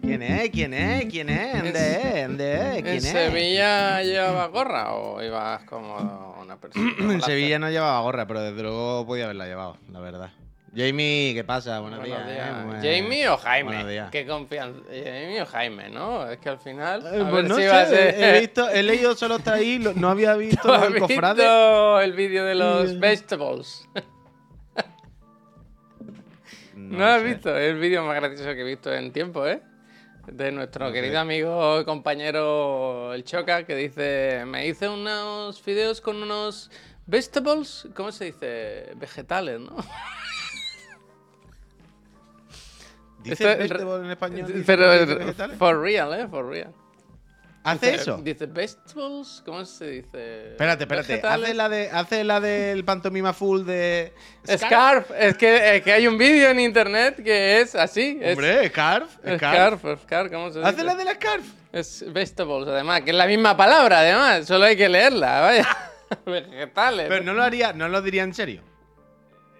¿Quién es? ¿Quién es? ¿Quién es? ¿Dónde es? ¿Dónde es? ¿Quién ¿En es? Sevilla llevabas gorra o ibas como una persona? En Sevilla no llevaba gorra, pero desde luego podía haberla llevado, la verdad. Jamie, ¿qué pasa? Buenos, Buenos días. días. ¿eh? Buen- ¿Jamie o Jaime? Buenos días. Qué confianza. Jamie o Jaime, ¿no? Es que al final. Eh, a pues ver no si sé, va a ser. he, visto, he leído solo hasta ahí, no había visto ¿Tú lo has del cofrade. visto el vídeo de los Y- vegetables? No, lo has sé. visto, es el vídeo más gracioso que he visto en tiempo, ¿eh? De nuestro No sé. querido amigo y compañero El Choca, que dice, me hice unos videos con unos vegetables, ¿cómo se dice? Vegetales, ¿no? ¿Dice Esto- vegetable en español? ¿Dice- Pero for real, ¿eh? For real. ¿Hace Dice- eso? Dice vegetables, ¿cómo se dice? Espérate, espérate. Vegetales. Hace la, de, hace la del pantomima full de. Scarf, es que, es que hay un vídeo en internet que es así. es- Hombre, Scarf. Scarf. Scarf, scarf, ¿cómo se dice? Hace la de la Scarf. Es vegetables, además, que es la misma palabra, además, solo hay que leerla, vaya. Vegetales. Pero no lo haría, no lo diría en serio.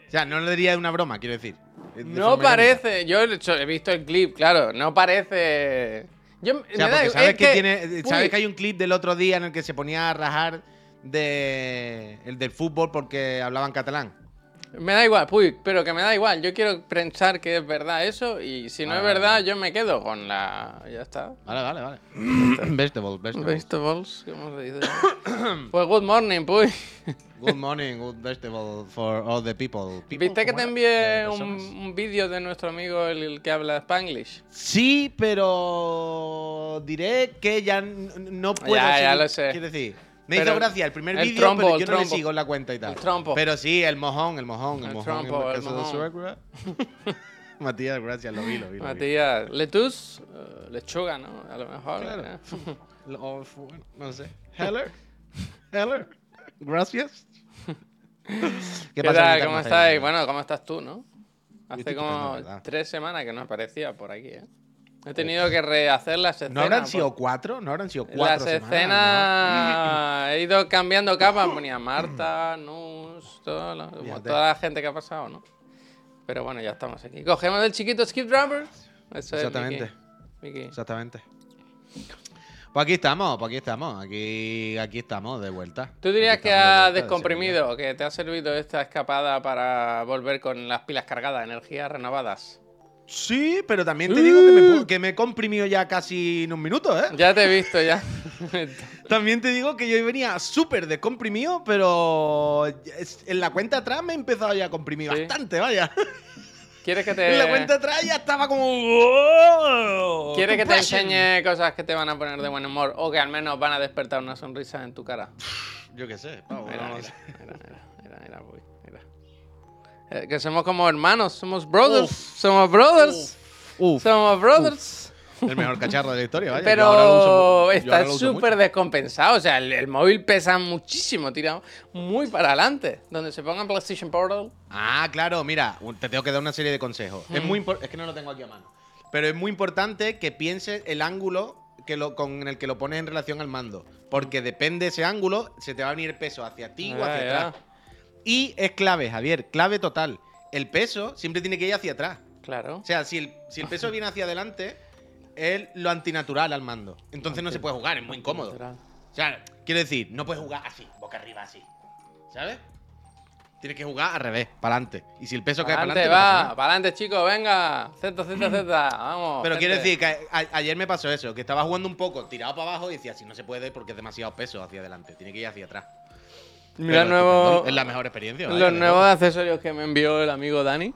O sea, no lo diría de una broma, quiero decir. De no parece, yo he visto el clip, claro, no parece. Yo. O sea, da- porque sabes es que, tiene. Sabes que hay un clip del otro día en el que se ponía a rajar de el del fútbol porque hablaban catalán. Me da igual, puy, pero que me da igual. Yo quiero pensar que es verdad eso y si no Vale, es verdad, vale. yo me quedo con la. Ya está. Vale, vale, vale. Vegetable, vegetable. Vegetables, ¿cómo se dice? pues good morning, puy. Good morning, good vegetable for all the people. People, ¿Viste que ¿cómo te envié un, un vídeo de nuestro amigo el, el que habla Spanglish? Sí, pero diré que ya no puedo. Ya, ya seguir- lo sé. Quiero decir, me Pero hizo gracia el primer el vídeo, pero el yo no le trompo. sigo en la cuenta y tal. El trompo. Pero sí, el mojón, el mojón, el, El mojón. trompo, el de mojón. suegra. Matías, gracias, lo vi, lo vi. Lo vi. Matías, letus, eh, lechuga, ¿no? A lo mejor. Claro. ¿eh? Lo- o fu- bueno, no sé. Heller. Heller. Gracias. ¿Qué, pasa, tal? ¿Cómo estáis? Bueno, ¿cómo estás tú, no? Hace como tres semanas que no aparecía por aquí, ¿eh? He tenido que rehacer las escenas. ¿No habrán sido cuatro? ¿No habrán sido cuatro Las semanas, escenas he ido cambiando capas, ponía Marta, Nus, toda la, toda la gente que ha pasado, ¿no? Pero bueno, ya estamos aquí. Cogemos el chiquito Skip Drivers. Eso es Exactamente. Exactamente. Pues aquí estamos, pues aquí estamos. Aquí, aquí estamos de vuelta. ¿Tú dirías que de has de descomprimido, que te ha servido esta escapada para volver con las pilas cargadas, energías renovadas? Sí, pero también te digo que me, que me he comprimido ya casi en un minuto, ¿eh? Ya te he visto, ya. También te digo que yo venía súper descomprimido, pero en la cuenta atrás me he empezado ya a comprimir Sí. bastante, vaya. ¿Quieres que te, En la cuenta atrás ya estaba como... ¡Oh! ¿Quieres que te enseñe cosas que te van a poner de buen humor o que al menos van a despertar una sonrisa en tu cara? Yo qué sé, pavo, Mira, no mira, sé. mira, mira, mira, mira, uy, mira. Eh, que somos como hermanos, somos brothers, Uf. somos brothers, Uf, somos brothers. el mejor cacharro de la historia, vaya. Pero uso está súper descompensado. O sea, el, el móvil pesa muchísimo, tirado muy para adelante. Donde se ponga PlayStation Portal. Ah, claro, mira, te tengo que dar una serie de consejos. Es Hmm. muy es que no lo tengo aquí a mano. Pero es muy importante que pienses el ángulo que lo, con el que lo pones en relación al mando. Porque depende de ese ángulo, se te va a venir el peso hacia ti o Ya, hacia ya. atrás. Y es clave, Javier, clave total. El peso siempre tiene que ir hacia atrás. Claro. O sea, si el, si el peso viene hacia adelante, es lo antinatural al mando. Entonces no se puede jugar, es muy incómodo. O sea, quiero decir, no puedes jugar así, boca arriba así. ¿Sabes? Tienes que jugar al revés, para adelante. Y si el peso cae para Adelante, va, para adelante, chicos, venga. Z, Z, Z, vamos. Pero gente. quiero decir que a- ayer me pasó eso, que estaba jugando un poco tirado para abajo y decía, si no se puede porque es demasiado peso hacia adelante, tiene que ir hacia atrás. Mira nuevo, Es la mejor experiencia. los nuevos accesorios que me envió el amigo Dani.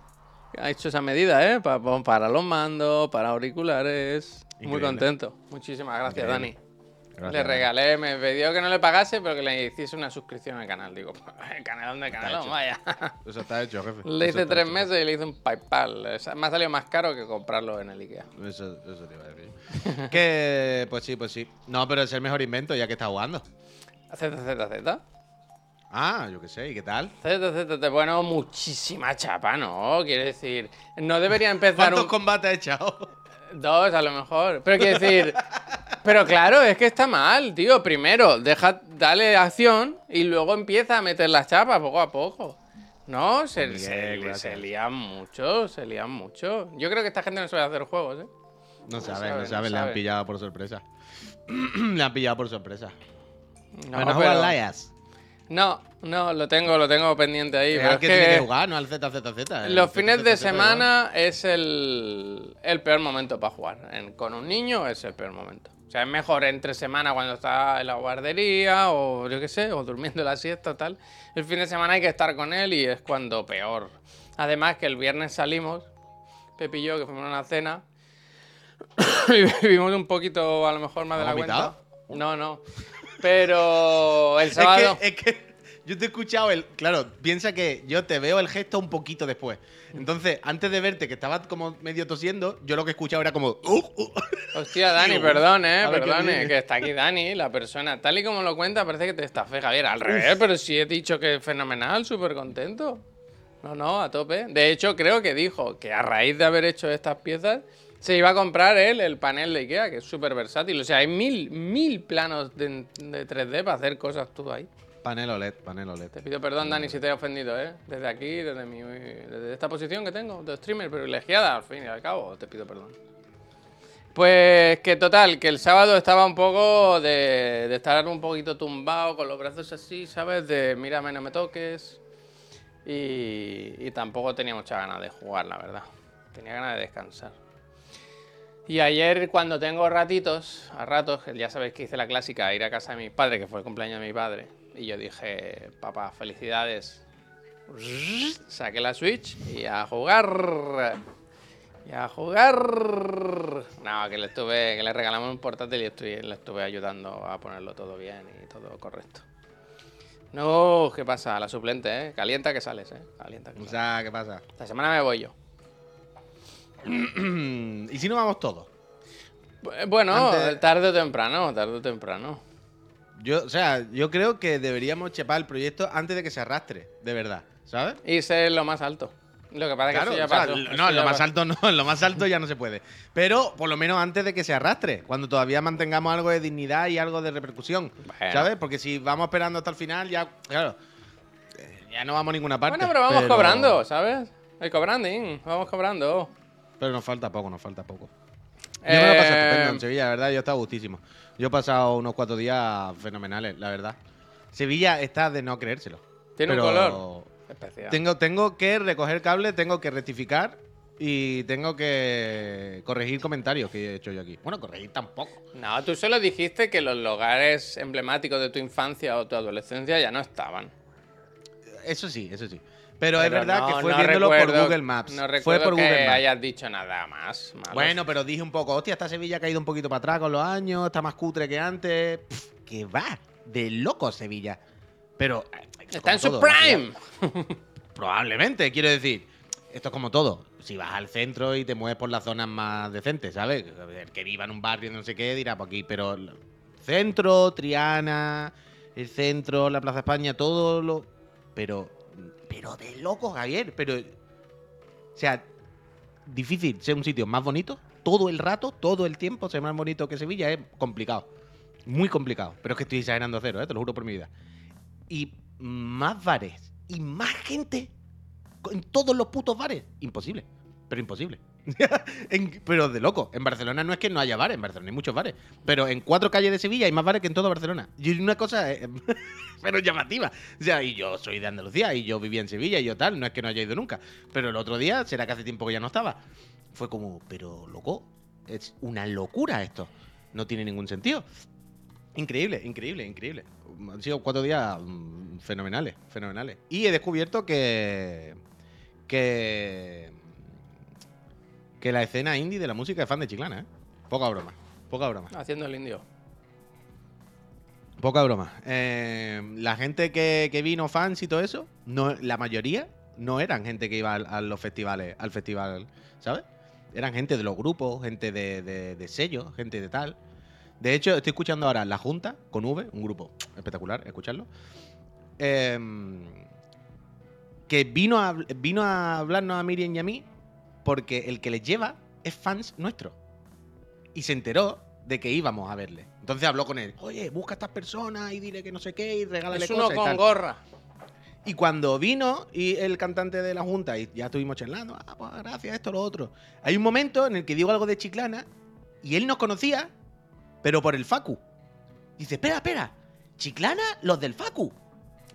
Ha hecho esa medida, ¿eh? Pa- pa- para los mandos, para auriculares. Muy contento. Muchísimas gracias, Increíble. Dani. Gracias, le regalé, me pidió que no le pagase, pero que le hiciese una suscripción al canal. Digo, el canal de canal, hecho. vaya. Eso está hecho, jefe. Le hice tres hecho. meses y le hice un PayPal. Me ha salido más caro que comprarlo en el Ikea. Eso, eso te iba a decir. que, pues sí, pues sí. No, pero es el mejor invento ya que está jugando. Z, Z, Z. Ah, yo qué sé, ¿y qué tal? Bueno, muchísima chapa, ¿no? Quiere decir, no debería empezar ¿Cuántos un... combates has echado? Dos, a lo mejor. Pero quiero decir. Pero claro, es que está mal, tío. Primero, deja, dale acción y luego empieza a meter las chapas poco a poco. No, se, Miguel, se, se lían mucho, se lían mucho. Yo creo que esta gente no sabe hacer juegos, ¿eh? No saben, sabe, no no saben, le han sabe. pillado por sorpresa. le han pillado por sorpresa. No, Bueno, pero-. No, no, lo tengo, lo tengo pendiente ahí. Es pero es que, tiene que jugar, no al ZZZ. el los fines de semana es el, el peor momento para jugar. En- con un niño es el peor momento. O sea, es mejor entre semana cuando está en la guardería o yo qué sé, o durmiendo la siesta tal. El fin de semana hay que estar con él y es cuando peor. Además que el viernes salimos, Pepi y yo, que fuimos a una cena, y vivimos un poquito a lo mejor más de la ¿Has cuenta. vomitado? No, no. Pero el Es sábado... que, es que yo te he escuchado el. Claro, piensa que yo te veo el gesto un poquito después. Entonces, antes de verte que estabas como medio tosiendo, yo lo que he escuchado era como. "Uh, uh". Hostia, Dani, perdón, eh, viene. que está aquí Dani, la persona. Tal y como lo cuenta, parece que te está fe, Javier. Al revés, pero sí he dicho que es fenomenal, súper contento. No, no, a tope. De hecho, creo que dijo que a raíz de haber hecho estas piezas, se iba a comprar él el panel de Ikea, que es súper versátil. O sea, hay mil, mil planos de, de 3D para hacer cosas tú ahí. Panel OLED, panel OLED. Te pido perdón, Dani, si te he ofendido, ¿eh? Desde aquí, desde, mi, desde esta posición que tengo, de streamer privilegiada, al fin y al cabo, te pido perdón. Pues que total, que el sábado estaba un poco de, de estar un poquito tumbado, con los brazos así, ¿sabes? De mírame, no me toques. Y, y tampoco tenía mucha ganas de jugar, la verdad. Tenía ganas de descansar. Y ayer, cuando tengo ratitos, a ratos, ya sabéis que hice la clásica, ir a casa de mi padre, que fue el cumpleaños de mi padre. Y yo dije, papá, felicidades. Saqué la Switch y a jugar. Y a jugar. No, que le estuve, que le regalamos un portátil y estoy, le estuve ayudando a ponerlo todo bien y todo correcto. No, ¿qué pasa? La suplente, ¿eh? Calienta que sales, ¿eh? Calienta que O sales. sea, ¿qué pasa? Esta semana me voy yo. ¿Y si no vamos todos? Bu- Bueno, Antes- tarde o temprano, tarde o temprano. Yo, o sea, yo creo que deberíamos chepar el proyecto antes de que se arrastre, de verdad, ¿sabes? Y ser lo más alto. Lo que pasa es que eso ya o sea, pasó. eso no, ya lo más pasó. alto no, en lo más alto ya no se puede. Pero por lo menos antes de que se arrastre, cuando todavía mantengamos algo de dignidad y algo de repercusión, Bueno. ¿sabes? Porque si vamos esperando hasta el final, ya, claro, eh, ya no vamos a ninguna parte. Bueno, pero vamos cobrando, ¿sabes? El cobranding, vamos cobrando. Pero nos falta poco, nos falta poco. Yo me lo pasé Eh, estupendo en Sevilla, la verdad, yo he estado gustísimo. Yo he pasado unos cuatro días fenomenales, la verdad. Sevilla está de no creérselo. Tiene un color especial. Tengo, tengo que recoger cable, tengo que rectificar y tengo que corregir comentarios que he hecho yo aquí. Bueno, corregir tampoco. No, tú solo dijiste que los lugares emblemáticos de tu infancia o tu adolescencia ya no estaban. Eso sí, eso sí. Pero, es verdad no- que fue no viéndolo por Google Maps. No fue recuerdo por que Google Maps. hayas dicho nada más. malo. Bueno, pero dije un poco, hostia, esta Sevilla ha caído un poquito para atrás con los años, está más cutre que antes. Pff, que va, de loco Sevilla. Pero. eh, Está en su todo, la prime. Probablemente, quiero decir. Esto es como todo. Si vas al centro y te mueves por las zonas más decentes, ¿sabes? El que viva en un barrio no sé qué dirá por aquí, pero centro, Triana, el centro, la Plaza España, todo lo. Pero. Pero de loco, Javier. Pero. O sea, difícil ser un sitio más bonito todo el rato, todo el tiempo, ser más bonito que Sevilla es complicado. Muy complicado. Pero es que estoy exagerando a cero, ¿eh? te lo juro por mi vida. Y más bares y más gente en todos los putos bares. Imposible. Pero imposible. Pero de loco. En Barcelona no es que no haya bares, en Barcelona hay muchos bares. Pero en cuatro calles de Sevilla hay más bares que en todo Barcelona. Y una cosa, eh, pero llamativa. O sea, y yo soy de Andalucía y yo vivía en Sevilla y yo tal, no es que no haya ido nunca. Pero el otro día, será que hace tiempo que ya no estaba. Fue como, pero loco, es una locura esto. No tiene ningún sentido. Increíble, increíble, increíble. Han sido cuatro días mm, fenomenales, fenomenales. Y he descubierto que. que. Que la escena indie de la música es fan de Chiclana, ¿eh? Poca broma, poca broma. Haciendo el indio. Poca broma. Eh, la gente que, que vino, fans y todo eso, no, la mayoría no eran gente que iba al- a, los festivales, al festival, ¿sabes? Eran gente de los grupos, gente de, de, de sellos, gente de tal. De hecho, estoy escuchando ahora La Junta con V, un grupo espectacular, escucharlo. em, que vino a, vino a hablarnos a Miriam y a mí porque el que les lleva es fans nuestro. Y se enteró de que íbamos a verle. Entonces habló con él. Oye, busca a estas personas y dile que no sé qué y regálale Es uno cosas y con tal. gorra. Y cuando vino y el cantante de la Junta y ya estuvimos charlando, ah, pues gracias, esto, lo otro. Hay un momento en el que digo algo de Chiclana y él nos conocía, pero por el Facu. Dice, espera, espera, Chiclana, los del Facu.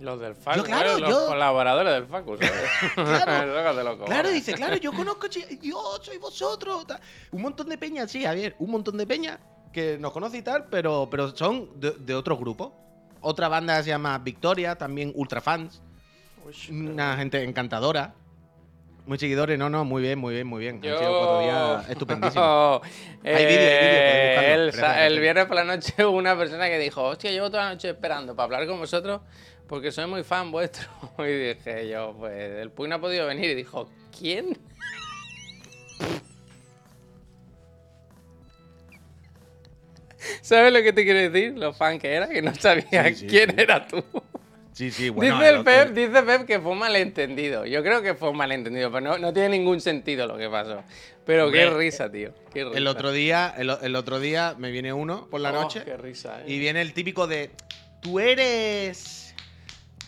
Los del Facu, Yo, claro, ¿eh? los yo- colaboradores del Facu. Claro. Claro, dice, claro, yo conozco, yo soy vosotros. Un montón de peñas, sí, Javier, un montón de peñas que nos conoce y tal, pero, pero son de, de otros grupos. Otra banda se llama Victoria, también ultra fans. Una gente encantadora. Muy seguidores, no, no, muy bien, muy bien, muy bien. Yo- Han sido cuatro días estupendísimos. Eh, Hay vídeo, hay vídeo, buscarlo. el, el viernes por la noche hubo una persona que dijo, hostia, llevo toda la noche esperando para hablar con vosotros porque soy muy fan vuestro. Y dije yo, pues el Puy no ha podido venir. Y dijo, ¿quién? ¿Sabes lo que te quiero decir? Lo fan que era, que no sabía Sí, sí, quién sí. era tú. Sí, sí, bueno. dice, el Pep, el- dice Pep que fue un malentendido. Yo creo que fue un malentendido, pero no, no tiene ningún sentido lo que pasó. Pero qué risa, tío. Qué risa. el otro día, el, el otro día me viene uno por la Oh, noche Qué risa, eh. y viene el típico de tú eres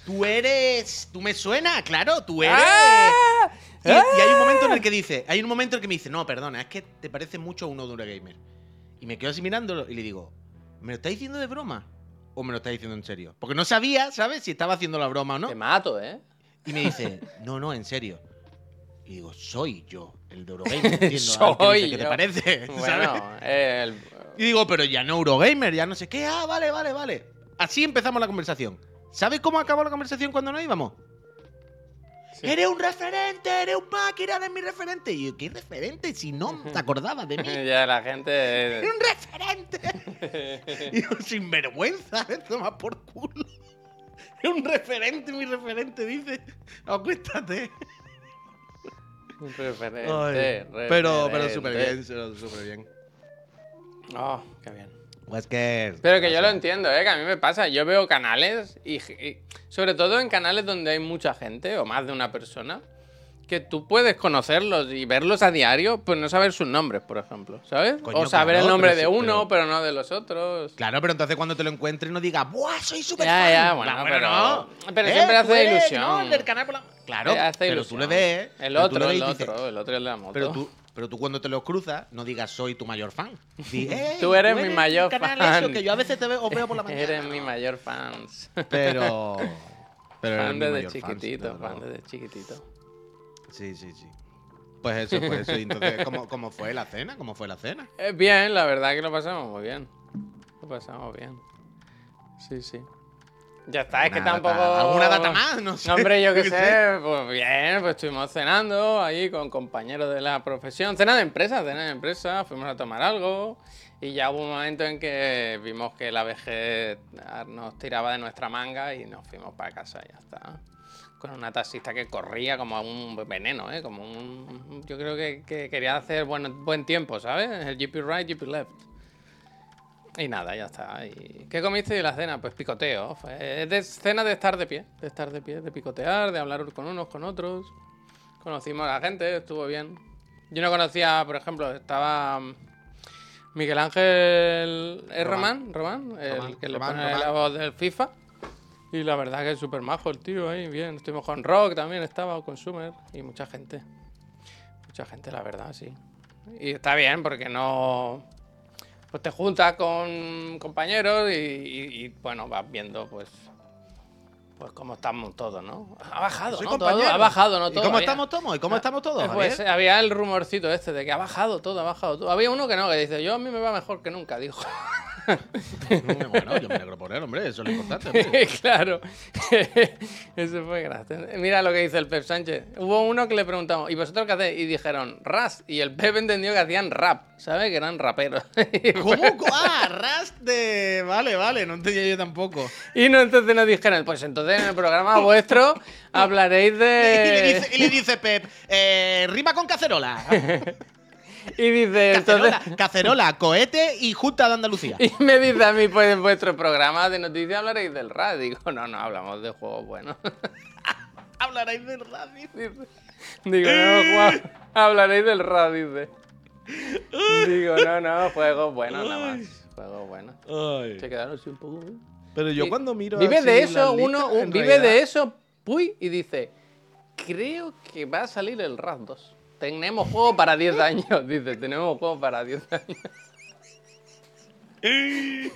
tú eres tú me suena, claro, tú eres ¡Ah! Y, y hay un momento en el que dice, hay un momento en el que me dice, no, perdona, es que te parece mucho a uno de una gamer. Y me quedo así mirándolo y le digo, ¿me lo estás diciendo de broma? ¿O me lo estás diciendo en serio? Porque no sabía, ¿sabes? Si estaba haciendo la broma o no. Te mato, ¿eh? Y me dice, no, no, en serio. Y digo, soy yo, el de Eurogamer. Entiendo, Soy ¿Qué te yo. parece? ¿Sabes? Bueno, el... Y digo, pero ya no Eurogamer, ya no sé qué. Ah, vale, vale, vale. Así empezamos la conversación. ¿Sabes cómo acabó la conversación cuando nos íbamos? Sí. Eres un referente, eres un máquina, eres mi referente. Y yo, ¿qué referente? Si no te acordabas de mí. ya la gente... ¡Eres un referente! y yo, sin vergüenza, toma por culo. Es un referente, mi referente, dice. Acuéstate. Un referente, Ay, pero, pero referente. súper bien, súper bien. Oh, qué bien. Pues que. Pero que yo lo entiendo, ¿eh? Que a mí me pasa. Yo veo canales y, y sobre todo en canales donde hay mucha gente o más de una persona que tú puedes conocerlos y verlos a diario, pues no saber sus nombres, por ejemplo, ¿sabes? Coño, o saber claro, el nombre de sí, uno, pero- pero... no de los otros. Claro, pero entonces cuando te lo encuentres no digas, ¡buah, soy súper Ya, fan! ya, bueno, pero- no. pero Eh, siempre hace eres, ilusión. ¿no? El del canal por la- Claro, Eh, hace pero ilusión. tú le ves. El otro, el otro, el otro es la moto. Pero tú, pero tú cuando te los cruzas, no digas soy tu mayor fan. Di, "Ey, Tú eres mi mayor fan". eso, que yo a veces te veo, os veo por la mañana. Eres mi mayor fans. Pero. Pero fan desde fan, chiquitito, fan desde chiquitito. Sí, sí, sí. Pues eso, pues eso. Y entonces, ¿cómo, ¿cómo fue la cena? ¿Cómo fue la cena? Eh, bien, la verdad que lo pasamos muy bien. Lo pasamos bien. Sí, sí. Ya está, es que tampoco. ¿Alguna data más? No sé. No, hombre, yo qué sé, pues bien, pues estuvimos cenando ahí con compañeros de la profesión. Cena de empresa, cena de empresa, fuimos a tomar algo y ya hubo un momento en que vimos que la vejez nos tiraba de nuestra manga y nos fuimos para casa y ya está. Con una taxista que corría como un veneno, ¿eh? Como un... Yo creo que, que quería hacer buen, buen tiempo, ¿sabes? El GP right, GP left. Y nada, ya está. ¿Y ¿Qué comiste de la cena? Pues picoteo. Es de cena de estar de pie. De estar de pie, de picotear, de hablar con unos, con otros. Conocimos a la gente, estuvo bien. Yo no conocía, por ejemplo, estaba mm, Miguel Ángel ¿es Román, Román, el Román, que le pone Román. la voz del FIFA. Y la verdad que es súper majo el tío ahí, bien. Estuvimos con Rock también, estaba con Sumer y mucha gente. Mucha gente, la verdad, sí. Y está bien porque no. Pues te juntas con compañeros y, y- y, bueno, vas viendo pues. Pues cómo estamos todos, ¿no? Ha bajado, Soy ¿no? Todo, ha bajado, ¿no? ¿Y Todo. cómo había- estamos todos? ¿Y cómo estamos todos? eh, Pues Javier? había el rumorcito este de que ha bajado todo, ha bajado todo. Había uno que no, que dice, yo a mí me va mejor que nunca, dijo. bueno, yo me alegro por él, hombre. Eso es lo importante. claro. Eso fue gracioso. Mira lo que dice el Pep Sánchez. Hubo uno que le preguntamos, ¿y vosotros qué hacéis? Y dijeron, ras. Y el Pep entendió que hacían rap, ¿sabes? Que eran raperos. ¿Cómo? Ah, Rust de. Vale, vale, no entendía yo tampoco. y no entonces nos dijeron, pues entonces en el programa vuestro hablaréis Y le de... dice, y le dice Pep, eh, rima con cacerola. Y dice, entonces... Cacerola, cacerola, cohete y Junta de Andalucía. Y me dice a mí, pues en vuestro programa de noticias hablaréis del rap. Digo, no, no, hablamos de juegos buenos. Hablaréis del radio. Dice. Digo, no, Juan, hablaréis del rap, dice. Digo, no, no, juegos buenos nada más. Juegos buenos. Se quedaron así un poco. ¿eh? Pero yo Y- cuando miro. Vive así de eso, listas, uno, un- en vive realidad- de eso Puy y dice, creo que va a salir el RAS 2. Tenemos juego para 10 años, dice, tenemos juego para 10 años.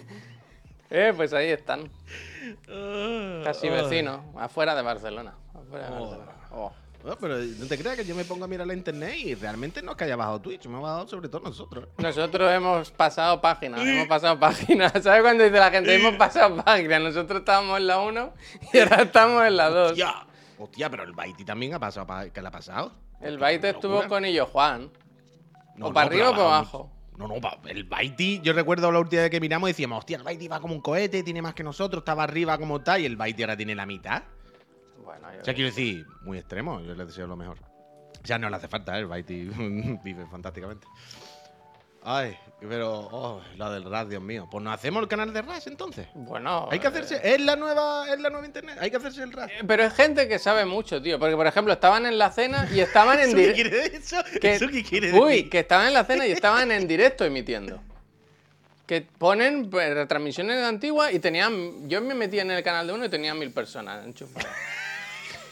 eh, pues ahí están. Casi Ay. vecinos, afuera de Barcelona. afuera de Oh. Barcelona. Oh. No, pero no te creas que yo me pongo a mirar la internet y realmente no es que haya bajado Twitch, me ha bajado sobre todo nosotros. Nosotros hemos pasado páginas, hemos pasado páginas. ¿Sabes cuando dice la gente hemos pasado páginas? Nosotros estábamos en la 1 y ahora estamos en la 2. Hostia, hostia, pero el Baiti también ha pasado, pa- ¿qué le ha pasado? El baite estuvo con Illo Juan. No, ¿O para no, arriba o para abajo? No, no, el Baiti, yo recuerdo la última vez que miramos y decíamos, hostia, el Baiti va como un cohete, tiene más que nosotros, estaba arriba como está, y el Baiti ahora tiene la mitad. Bueno, yo O sea, quiero decir, muy extremo, yo le deseo lo mejor. O sea, no le hace falta, ¿eh? el Baiti vive fantásticamente. Ay, pero, oh, la del RAS, Dios mío. Pues nos hacemos el canal de RAS entonces. Bueno. Hay que eh, hacerse, es la nueva, es la nueva internet, hay que hacerse el RAS. eh, Pero es gente que sabe mucho, tío. Porque, por ejemplo, estaban en la cena y estaban en ¿Eso qué directo. quiere decir eso? que- ¿Eso qué quiere Uy, que estaban en la cena y estaban en directo emitiendo. Que ponen pues, retransmisiones antiguas y tenían. Yo me metí en el canal de uno y tenía mil personas enchufadas.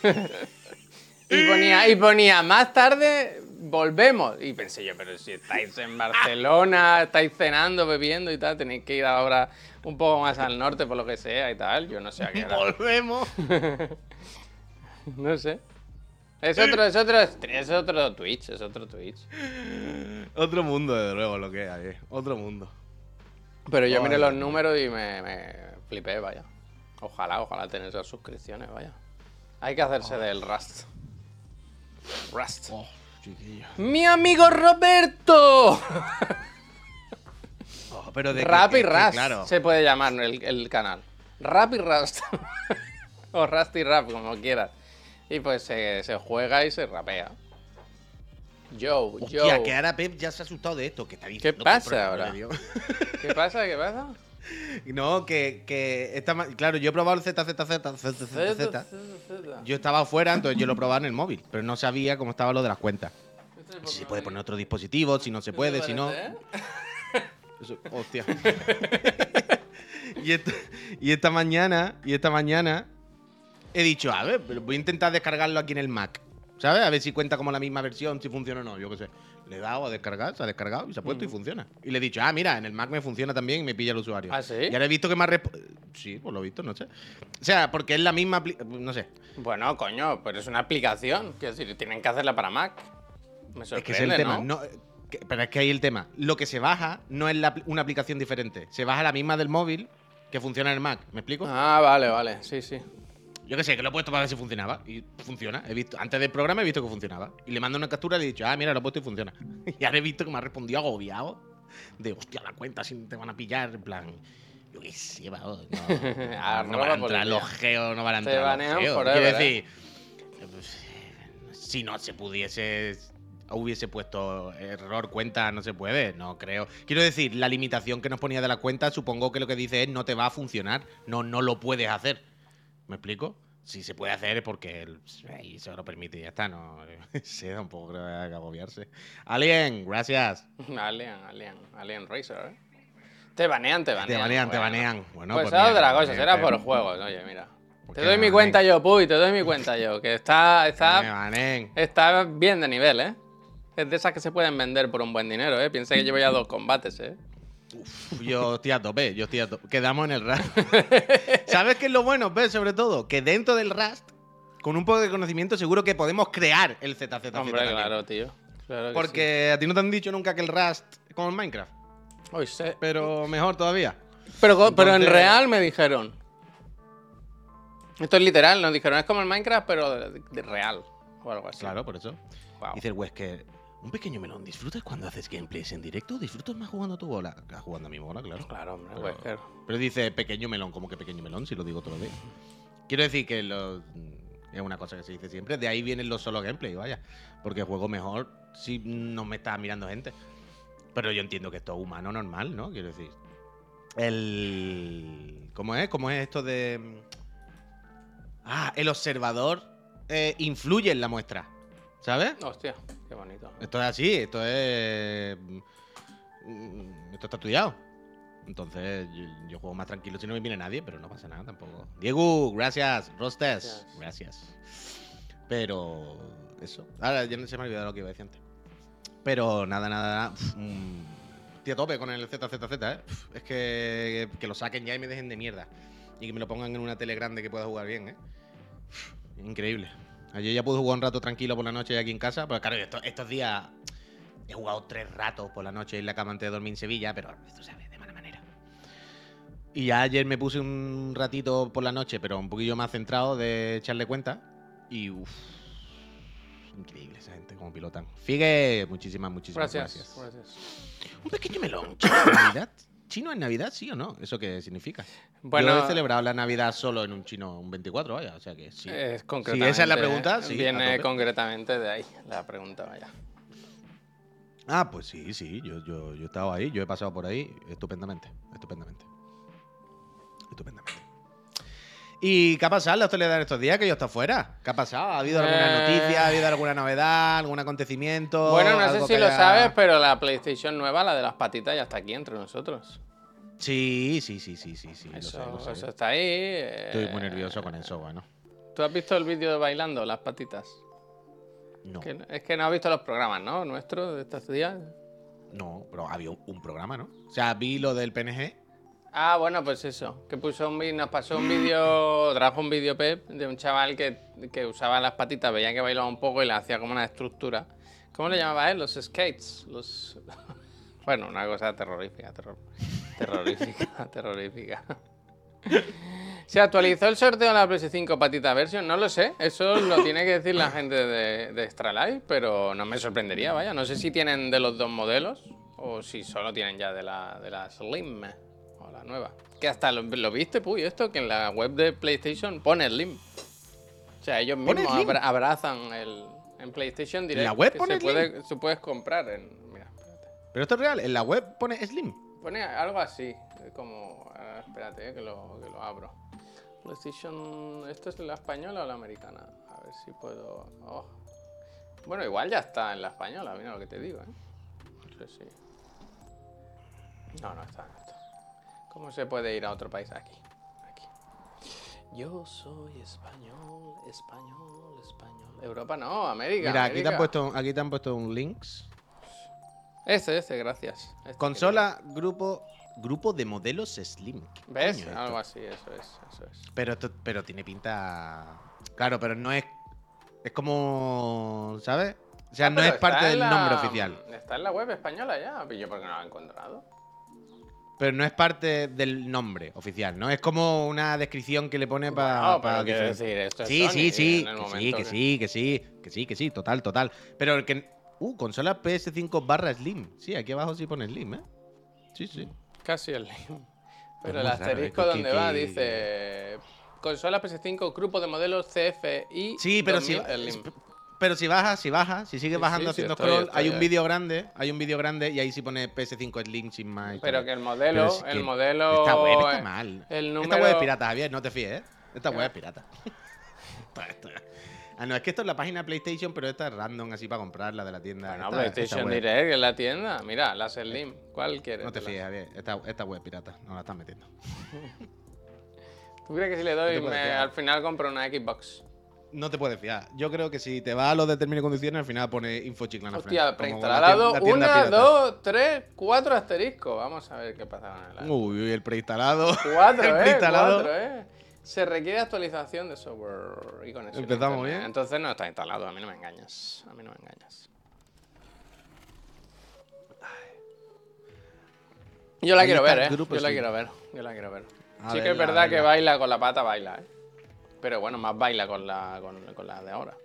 y, ponía, y ponía, más tarde volvemos. Y pensé yo, pero si estáis en Barcelona, estáis cenando, bebiendo y tal, tenéis que ir ahora un poco más al norte por lo que sea y tal. Yo no sé a qué hora. Volvemos. No sé. Es otro, es otro, es otro Twitch, es otro Twitch. Otro mundo, desde luego, lo que hay. eh. Otro mundo. Pero yo miré Ay, los números y me, me flipé, vaya. Ojalá, ojalá tener esas suscripciones, vaya. Hay que hacerse del Rust. Rust. Oh, chiquillo. ¡Mi amigo Roberto! Oh, pero de que- Rap y que, Claro. se puede llamar el, el canal. Rap y Rust. o Rust y Rap, como quieras. Y pues se, se juega y se rapea. Yo, Hostia, yo. que ahora Pep ya se ha asustado de esto. que está diciendo? pasa ahora? ¿Qué pasa? ¿Qué pasa? no, que, que esta claro, yo he probado el ZZZ. Yo estaba afuera, entonces yo lo probaba en el móvil, pero no sabía cómo estaba lo de las cuentas. Si se puede poner otro dispositivo, si no se puede, si no. ¿eh? Eso- hostia. y, esta, y esta mañana, y esta mañana he dicho, a ver, voy a intentar descargarlo aquí en el Mac. ¿Sabes? A ver si cuenta como la misma versión, si funciona o no, yo qué sé. Le he dado a descargar, se ha descargado y se ha puesto y funciona. Y le he dicho, ah, mira, en el Mac me funciona también y me pilla el usuario. ¿Ah, sí? Y ahora he visto que me ha Sí, pues lo he visto, no sé. O sea, porque es la misma. No sé. Bueno, coño, pero es una aplicación. Quiero decir, tienen que hacerla para Mac. Me Es que es el tema. que- pero es que hay el tema. Lo que se baja no es la una aplicación diferente. Se baja la misma del móvil que funciona en el Mac. ¿Me explico? Ah, vale, vale. Sí, sí. Yo qué sé, que lo he puesto para ver si funcionaba. Y funciona. He visto, antes del programa he visto que funcionaba. Y le mando una captura y le he dicho, ah, mira, lo he puesto y funciona. Y ahora he visto que me ha respondido agobiado. De, hostia, la cuenta, si te van a pillar. En plan, yo qué sé, va, no, no, van a entrar los geos, no van a Te entrar banean los geos. forever, Quiero ¿eh? decir, eh, pues, si no se pudiese hubiese puesto error cuenta no se puede no creo quiero decir la limitación que nos ponía de la cuenta supongo que lo que dice es no te va a funcionar no no lo puedes hacer me explico si se puede hacer es porque él ahí se lo permite y ya está no sé tampoco creo que haya que agobiarse Alien gracias Alien, Alien, Alien Racer, ¿eh? Te banean, te banean. te banean te bueno. banean bueno pues, pues otra cosa, será por juegos, oye, mira. ¿Por Te doy mi banean? cuenta yo, Puy, te doy mi cuenta yo, que está, está, está bien de nivel, ¿eh? Es de esas que se pueden vender por un buen dinero, ¿eh? Piensa que llevo ya dos combates, ¿eh? Uf, Yo estoy a tope, yo estoy a tope. Quedamos en el Rust. ¿Sabes qué es lo bueno, ves? Sobre todo, que dentro del Rust, con un poco de conocimiento, seguro que podemos crear el ZZZ. Hombre, también. claro, tío. Claro que Porque a ti no te han dicho nunca que el Rust es como el Minecraft. Uy, sé. pero mejor todavía. Pero, pero en real me dijeron. Esto es literal, nos dijeron, es como el Minecraft, pero de, de real. O algo así. Claro, por eso. Guau. Dice el Wesker, un pequeño melón, ¿disfrutas cuando haces gameplays en directo? ¿Disfrutas más jugando a tu bola? Ah, Jugando a mi bola, claro. Claro, hombre, Pero- Wesker. Pero dice pequeño melón, como que pequeño melón, si lo digo todos los días. Quiero decir que lo- es una cosa que se dice siempre. De ahí vienen los solo gameplay, vaya. Porque juego mejor si no me está mirando gente. Pero yo entiendo que esto es humano normal, ¿no? Quiero decir. El. ¿Cómo es? ¿Cómo es esto de. Ah, el observador eh, influye en la muestra. ¿Sabes? Hostia, qué bonito. Esto es así, esto es. mm, Esto está estudiado. Entonces, yo, yo juego más tranquilo si no me viene nadie, pero no pasa nada tampoco. Diego, gracias. Rostes, Gracias. gracias. Pero, eso. Ahora ya no se me ha olvidado lo que iba a decir antes. Pero nada, nada, nada. Uf, mm, a tope con el ZZZ, ¿eh? Uf, Es que, que lo saquen ya y me dejen de mierda. Y que me lo pongan en una tele grande que pueda jugar bien, ¿eh? Uf, Increíble. Ayer ya pude jugar un rato tranquilo por la noche aquí en casa. Pero claro, estos, estos días he jugado tres ratos por la noche en la cama antes de dormir en Sevilla, pero esto sabes, de mala manera. Y ya ayer me puse un ratito por la noche, pero un poquillo más centrado de echarle cuenta. Y uff. Increíble esa gente como pilotan. Figue, muchísimas, muchísimas Gracias. gracias. gracias. Un pequeño melón. ¿Chino en Navidad? ¿Chino en Navidad, sí o no? ¿Eso qué significa? Bueno, Yo he celebrado la Navidad solo en un chino un 24, vaya, o sea que sí. es Si esa es la pregunta, sí. Viene concretamente de ahí la pregunta, vaya. Ah, pues sí, sí, yo, yo, yo he estado ahí, yo he pasado por ahí estupendamente, estupendamente. Estupendamente. ¿Y qué ha pasado en la hostelería en estos días que yo está fuera? ¿Qué ha pasado? ¿Ha habido alguna Eh. noticia? ¿Ha habido alguna novedad? ¿Algún acontecimiento? Bueno, no sé si que lo haya- sabes, pero la PlayStation nueva, la de las patitas, ya está aquí entre nosotros. Sí, sí, sí, sí, sí, sí. lo sé, eso, lo sé. eso está ahí. Estoy muy eh, nervioso con eso, bueno. ¿Tú has visto el vídeo de bailando las patitas? No, Que- es que no has visto los programas, ¿no? Nuestros de estos días. no, pero había un, un programa, ¿no? O sea, vi lo del PNG. Ah, bueno, pues eso. Que puso un nos pasó un vídeo, trajo un vídeo Pep de un chaval que, que usaba las patitas, veía que bailaba un poco y le hacía como una estructura. ¿Cómo le llamaba él? Los skates. Los. Bueno, una cosa terrorífica, terror- terrorífica, terrorífica. ¿Se actualizó el sorteo de la PS5 Patita Version? No lo sé, eso lo tiene que decir la gente de, de Extra Life, pero no me sorprendería, vaya. No sé si tienen de los dos modelos o si solo tienen ya de la, de la Slim la nueva. Que hasta lo, lo viste, puy, esto, que en la web de PlayStation pone Slim. O sea, ellos ¿Pone mismos Slim? abra- abrazan el, en PlayStation Direct. la web que pone se, puede, se puedes comprar en... Mira, espérate. Pero esto es real, en la web pone Slim. Pone algo así, como... espérate, eh, que, lo, que lo abro. PlayStation... ¿Esto es la española o la americana? A ver si puedo... oh. Bueno, igual ya está en la española, mira lo que te digo, ¿eh? No sé si... No, no está. ¿Cómo se puede ir a otro país? Aquí, aquí. Yo soy español, español, español. Europa no, América. Mira, aquí te, han puesto, aquí te han puesto un links. Este, este, gracias. Este Consola, grupo, grupo de modelos Slim. ¿Qué que- ¿Ves? esto? Algo así, eso es, eso es. Pero, esto- pero tiene pinta. Claro, pero no es. Es como. ¿Sabes? O sea, Ah, no es parte del la- nombre oficial. Está en la web española ya. ¿Y yo por qué no lo he encontrado? Pero no es parte del nombre oficial, ¿no? Es como una descripción que le pone para. No, pero quiero decir, esto es Sí, Sony, sí, sí. Que sí, que sí, que sí. Que sí, que sí. Total, total. Pero el que. Uh, consola PS5 barra Slim. Sí, aquí abajo sí pone Slim, ¿eh? Sí, sí. Casi el link. Pero muy el raro, ¿eh? asterisco Que- donde que- va que- dice... Consola PS5, grupo de modelos CFI Sí, pero si, 2000 Slim. Pero si bajas, si bajas, si sigues Sí, bajando sí, sí, haciendo estoy- scroll, estoy hay un vídeo grande, hay un vídeo grande y ahí sí pone PS5 Slim sin más. Pero que el modelo, Pero es que el modelo... Esta web está mal. El Esta número... web es pirata, Javier, no te fíes, ¿eh? Esta web es pirata. Esto- Ah, no, es que esto es la página PlayStation, pero esta es random así para comprarla de la tienda. Bueno, Esta- esta PlayStation web- Direct en la tienda. Mira, la Slim. ¿Cuál quieres? No te fíes, Javier. Esta, esta web es pirata, no la estás metiendo. ¿Tú crees que si le doy me- al final compro una Xbox? No te puedes fiar. Yo creo que si te vas a los de términos y condiciones, al final pone info chiclana Hostia, preinstalado. Una, dos, tres, cuatro asteriscos. Vamos a ver qué pasa con el Uy, uy, el preinstalado. Cuatro, el eh. preinstalado. Cuatro, eh. Se requiere actualización de software y conexión. Empezamos bien. Entonces no está instalado, a mí no me engañas. A mí no me engañas. Yo la quiero ver, el eh. Yo la quiero ver. Yo la quiero ver. Sí que es verdad que baila con la pata, baila, eh. Pero bueno, más baila con la, con, con la de ahora.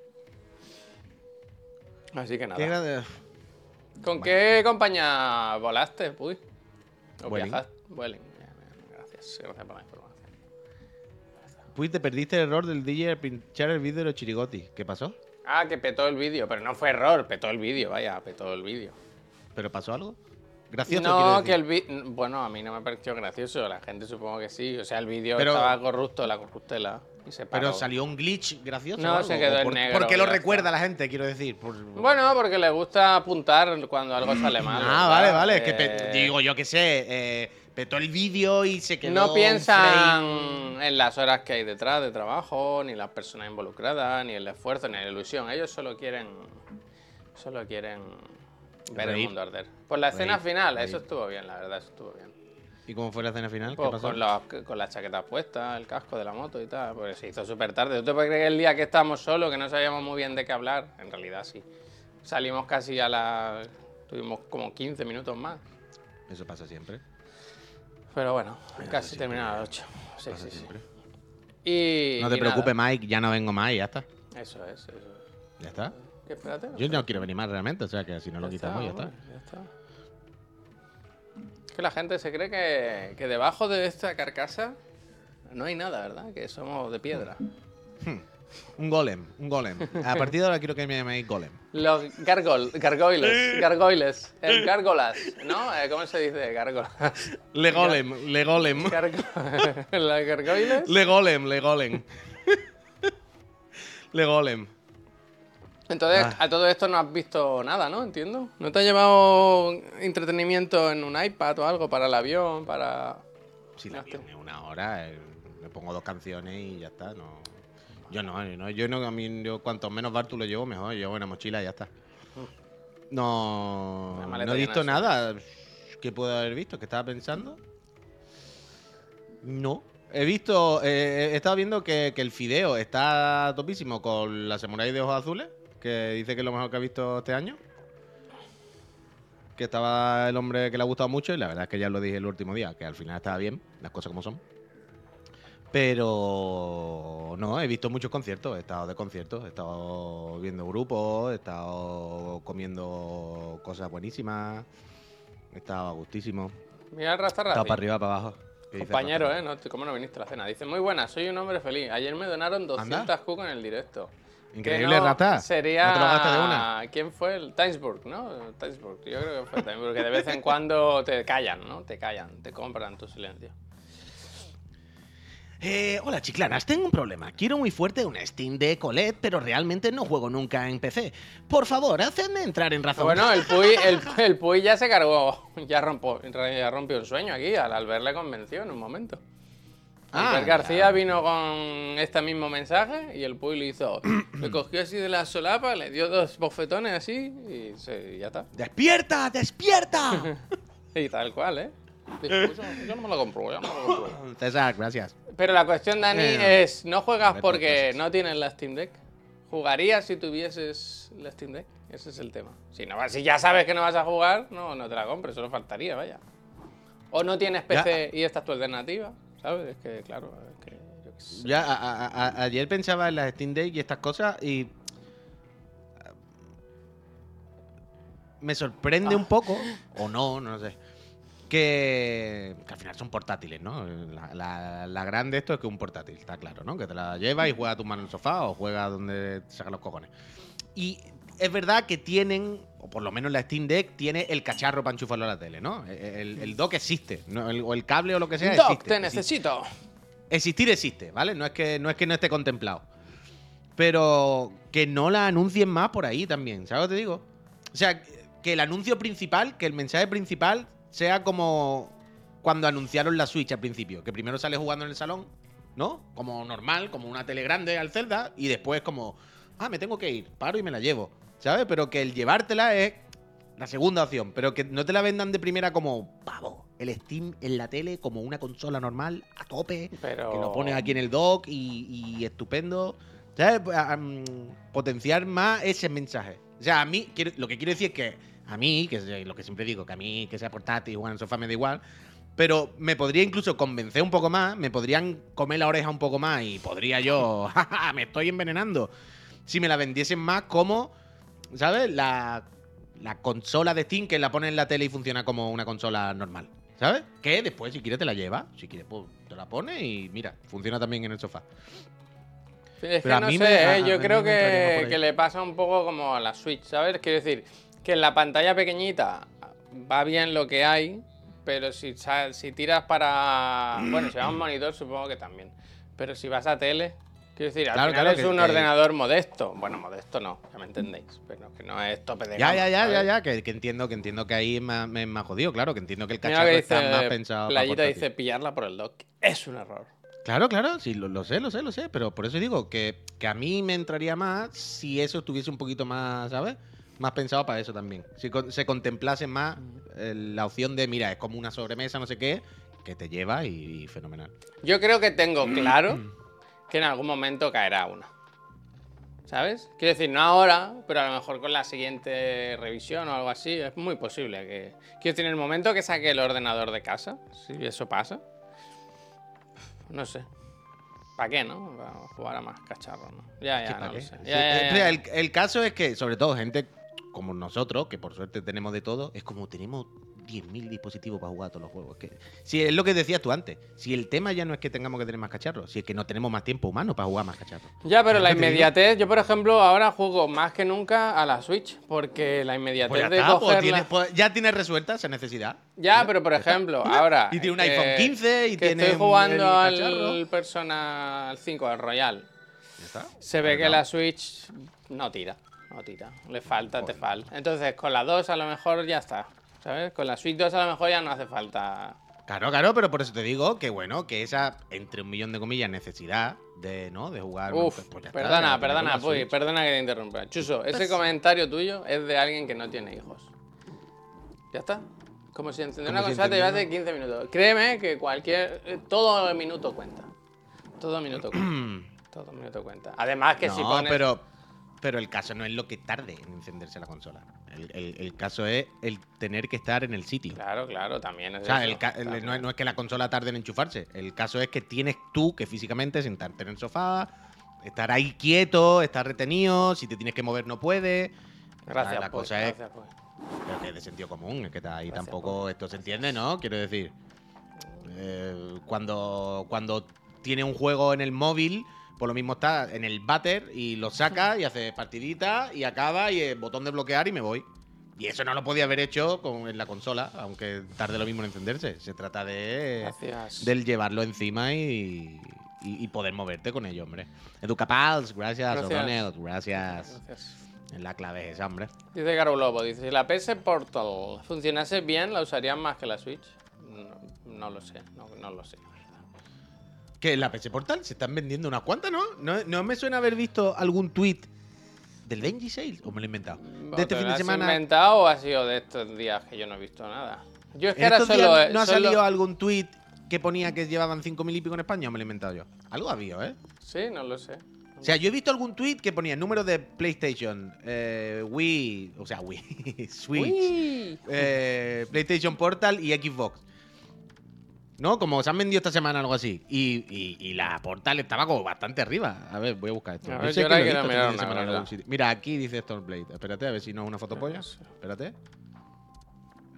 Así que nada. ¿Qué era de- ¿Con qué compañía volaste, Puy? ¿O Vueling. viajaste? Vueling. Gracias, gracias por la información. Pues te perdiste el error del DJ al pinchar el vídeo de los chirigotis. ¿Qué pasó? Ah, que petó el vídeo, pero no fue error, petó el vídeo, vaya, petó el vídeo. ¿Pero pasó algo? Gracioso. No, que el vídeo. Bueno, a mí no me pareció gracioso, la gente supongo que sí. O sea, el vídeo Pero- estaba corrupto, la corruptela. Y se paró. Pero salió un glitch gracioso. No, o algo? se quedó ¿O en por, negro, ¿Por qué lo recuerda la gente, quiero decir? Por- Bueno, porque le gusta apuntar cuando algo sale mal. Ah, vale, vale. Es que Eh, digo, yo qué sé. eh, todo el vídeo y se quedó. No piensan en las horas que hay detrás de trabajo, ni las personas involucradas, ni el esfuerzo, ni la ilusión. Ellos solo quieren. Solo quieren ver el mundo arder. Pues la escena final, reír. eso estuvo bien, la verdad, eso estuvo bien. ¿Y cómo fue la escena final? ¿Qué Pues pasó? con, los- con las chaquetas puestas, el casco de la moto y tal, pues se hizo súper tarde. ¿Tú te puedes creer que el día que estábamos solos, que no sabíamos muy bien de qué hablar? En realidad sí. Salimos casi a las... Tuvimos como 15 minutos más. Eso pasa siempre. Pero bueno, Eso casi terminaba a las 8. Sí, pasa sí, sí. siempre. Y, No te y preocupes, nada. Mike, ya no vengo más y ya está. Eso es, eso es. Ya está. ¿Qué, espérate? Yo no quiero venir más realmente, o sea que si no lo Ya quitamos, ya está, está. hombre, ya está. Que la gente se cree que, que debajo de esta carcasa no hay nada, ¿verdad? Que somos de piedra. Un golem, un golem. A partir de ahora quiero que me llaméis golem. Los gargol, gargoyles, gargoyles, eh, gárgolas, ¿no? Eh, ¿Cómo se dice? Gárgolas. Le golem, le golem. Gargo- ¿Las gargoyles? Le golem, le golem. Le golem. Entonces, Ah. a todo esto no has visto nada, ¿no? Entiendo. ¿No te has llevado entretenimiento en un iPad o algo para el avión, para...? Si la viene una hora, eh, le pongo dos canciones y ya está. No. Yo no, yo no, yo no, a mí, yo cuanto menos bar tú lo llevo, mejor. Llevo una mochila y ya está. No, no he visto nada. ¿Qué puedo haber visto? ¿Qué estaba pensando? No. He visto, eh, he estado viendo que, que el Fideo está topísimo con la Samurai de Ojos Azules, que dice que es lo mejor que ha visto este año. Que estaba el hombre que le ha gustado mucho y la verdad es que ya lo dije el último día, que al final estaba bien, las cosas como son. Pero no, he visto muchos conciertos, he estado de conciertos, he estado viendo grupos, he estado comiendo cosas buenísimas, he estado a gustísimo, Mira el he estado para arriba, para abajo. ¿Qué dice Compañero, Rafa? ¿eh? No, ¿Cómo no viniste a la cena? Dice, muy buena, soy un hombre feliz. Ayer me donaron 200 Anda. Q en el directo. Increíble, no, Rata. Sería... ¿No te lo gastas de una? ¿Quién fue? El Timesburg, ¿no? Timesburg. Yo creo que fue Timesburg. Que de vez en cuando te callan, ¿no? Te callan, te compran tu silencio. Eh, hola chiclanas, tengo un problema. Quiero muy fuerte una Steam Deck OLED, pero realmente no juego nunca en PC. Por favor, hacedme entrar en razón. Bueno, el Puy, el, el Puy ya se cargó, ya rompió, ya rompió un sueño aquí. Al Albert le convenció en un momento. Ah, Albert ya. García vino con este mismo mensaje y el Puy le hizo, le cogió así de la solapa, le dio dos bofetones así y, se- y ya está. ¡Despierta! ¡Despierta! Y tal cual, ¿eh? Dijo, "Pues yo, yo no me lo compro, yo no me lo compro. César, gracias. Pero la cuestión, Dani, Eh, es, no juegas porque no tienes la Steam Deck. ¿Jugarías si tuvieses la Steam Deck? Ese es el tema. Si, no, si ya sabes que no vas a jugar, no, no te la compres, solo faltaría, vaya. O no tienes PC y esta es tu alternativa, ¿sabes? Es que, claro, es que yo qué sé. Ya, a- a- a- ayer pensaba en las Steam Deck y estas cosas y. Me sorprende un poco, o no, no sé. Que, que al final son portátiles, ¿no? La, la, la grande esto es que un portátil, está claro, ¿no? Que te la llevas y juegas a tu mano en el sofá o juegas donde te sacan los cojones. Y es verdad que tienen, o por lo menos la Steam Deck, tiene el cacharro para enchufarlo a la tele, ¿no? El, el dock existe, ¿no? El- o el cable o lo que sea Doc, existe. te existe. necesito. Existir existe, ¿vale? No es que no, es que no esté contemplado. Pero que no la anuncien más por ahí también, ¿sabes lo que te digo? O sea, que el anuncio principal, que el mensaje principal sea como cuando anunciaron la Switch al principio, que primero sale jugando en el salón, ¿no? Como normal, como una tele grande al Zelda, y después como, ah, me tengo que ir, paro y me la llevo, ¿sabes? Pero que el llevártela es la segunda opción, pero que no te la vendan de primera como, pavo, el Steam en la tele como una consola normal, a tope, Pero... que lo pones aquí en el dock y, y estupendo. ¿Sabes? Pues, potenciar más ese mensaje. O sea, a mí, lo que quiero decir es que a mí, que es lo que siempre digo, que a mí que sea portátil jugar en el sofá me da igual, pero me podría incluso convencer un poco más, me podrían comer la oreja un poco más y podría yo, "Jaja, me estoy envenenando, si me la vendiesen más como, ¿sabes? La, la consola de Steam que la pones en la tele y funciona como una consola normal. ¿Sabes? Que después, si quieres, te la lleva. Si quieres, pues te la pones y mira, funciona también en el sofá. Es Pero a que no mí sé, me- ¿eh? yo creo que, que le pasa un poco como a la Switch, ¿sabes? Quiero decir, que en la pantalla pequeñita va bien lo que hay, pero si, si tiras para... Bueno, si vas a un monitor supongo que también. Pero si vas a tele, quiero decir, al Claro, final claro, es que- un que- ordenador modesto. Bueno, modesto no, ya me entendéis. Pero que no es tope de Ya, gama, ya, ya, ya, ¿sabes? ya, que, que entiendo, que entiendo que ahí más, me- más jodido, claro, que entiendo que el cacharro está más pensado para Playita dice pillarla por el dock. Es un error. Claro, claro, sí, lo, lo sé, lo sé, lo sé, pero por eso digo que, que a mí me entraría más si eso estuviese un poquito más, ¿sabes? Más pensado para eso también. Si con- se contemplase más eh, la opción de, mira, es como una sobremesa, no sé qué, que te lleva y, y fenomenal. Yo creo que tengo claro que en algún momento caerá una. ¿Sabes? Quiero decir, no ahora, pero a lo mejor con la siguiente revisión o algo así. Es muy posible que. Quiero decir, en el momento que saque el ordenador de casa, si eso pasa. No sé. ¿Para qué, no? Para jugar a más cacharros, ¿no? Ya, ¿Qué ya, no lo sé. Sí, Ya, ya, eh, el caso es que, sobre todo, gente como nosotros, que por suerte tenemos de todo, es como tenemos 10.000 dispositivos para jugar a todos los juegos. Es que, si es lo que decías tú antes, si el tema ya no es que tengamos que tener más cacharros, si es que no tenemos más tiempo humano para jugar más cacharros. Ya, pero la inmediatez, yo por ejemplo ahora juego más que nunca a la Switch, porque la inmediatez Pues ya, de está, pues cogerla... tienes- pues ya tienes resuelta esa necesidad. Ya, pero por ejemplo, ahora. Y tiene un que- iPhone 15 y que tiene Estoy jugando al Persona al 5, al Royal. Ya está. Se ve que la Switch no tira. No tira. Le falta, te falta. Entonces, con la 2 a lo mejor ya está. ¿Sabes? Con la Switch 2 a lo mejor ya no hace falta. Claro, claro, pero por eso te digo que bueno, que esa, entre un millón de comillas, necesidad de, ¿no? De jugar. Uf, pues ya está, perdona, perdona, Puy, perdona que te interrumpa. Chuso, ese Pues- comentario tuyo es de alguien que no tiene hijos. ¿Ya está? Como si encender una si consola te llevase encendiendo- 15 minutos. Créeme que cualquier. eh, Todo minuto cuenta. Todo minuto cuenta. todo minuto cuenta. Además que no, si pones. pero, pero el caso no es lo que tarde en encenderse la consola. El, el- el caso es el tener que estar en el sitio. Claro, claro, también es O sea, eso. También. no, es, no es que la consola tarde en enchufarse. El caso es que tienes tú que físicamente sentarte en el sofá, estar ahí quieto, estar retenido. Si te tienes que mover, no puedes. Gracias, la Puy, cosa es gracias, Puy. Creo que es de sentido común, es que ahí Gracias, tampoco esto se entiende, ¿no? Quiero decir, eh, cuando, cuando tiene un juego en el móvil, por lo mismo está en el váter y lo saca y hace partidita y acaba y el botón de bloquear y me voy. Y eso no lo podía haber hecho con, en la consola, aunque tarde lo mismo en encenderse. Se trata de Gracias. del llevarlo encima y, y- y poder moverte con ello, hombre. Educapals, gracias, Gracias. O'Donnell, gracias. Gracias. La clave es esa, hombre. Dice Caro Lobo, dice, si la PS Portal funcionase bien, ¿la usarían más que la Switch? No, no lo sé, no, no lo sé. Que en la PC Portal se están vendiendo unas cuantas, ¿no? ¿no? no me suena haber visto algún tweet del Benji Sales, o me lo he inventado. ¿O De este te fin lo de has semana. inventado o ha sido de estos días que yo no he visto nada? Yo es que ¿En ahora estos solo... días ¿No ha solo- salido algún tweet que ponía que llevaban 5.000 y pico en España o me lo he inventado yo? Algo había, ¿eh? Sí, no lo sé. O sea, yo he visto algún tweet que ponía número de PlayStation, eh, Wii, o sea, Wii, Switch, eh, PlayStation Portal y Xbox. ¿No? Como se han vendido esta semana algo así. Y, y- y la Portal estaba como bastante arriba. A ver, voy a buscar esto. A ver, yo que mirar una. Mira, aquí dice Stormblade. Espérate, a ver si no es una fotopolla. Espérate.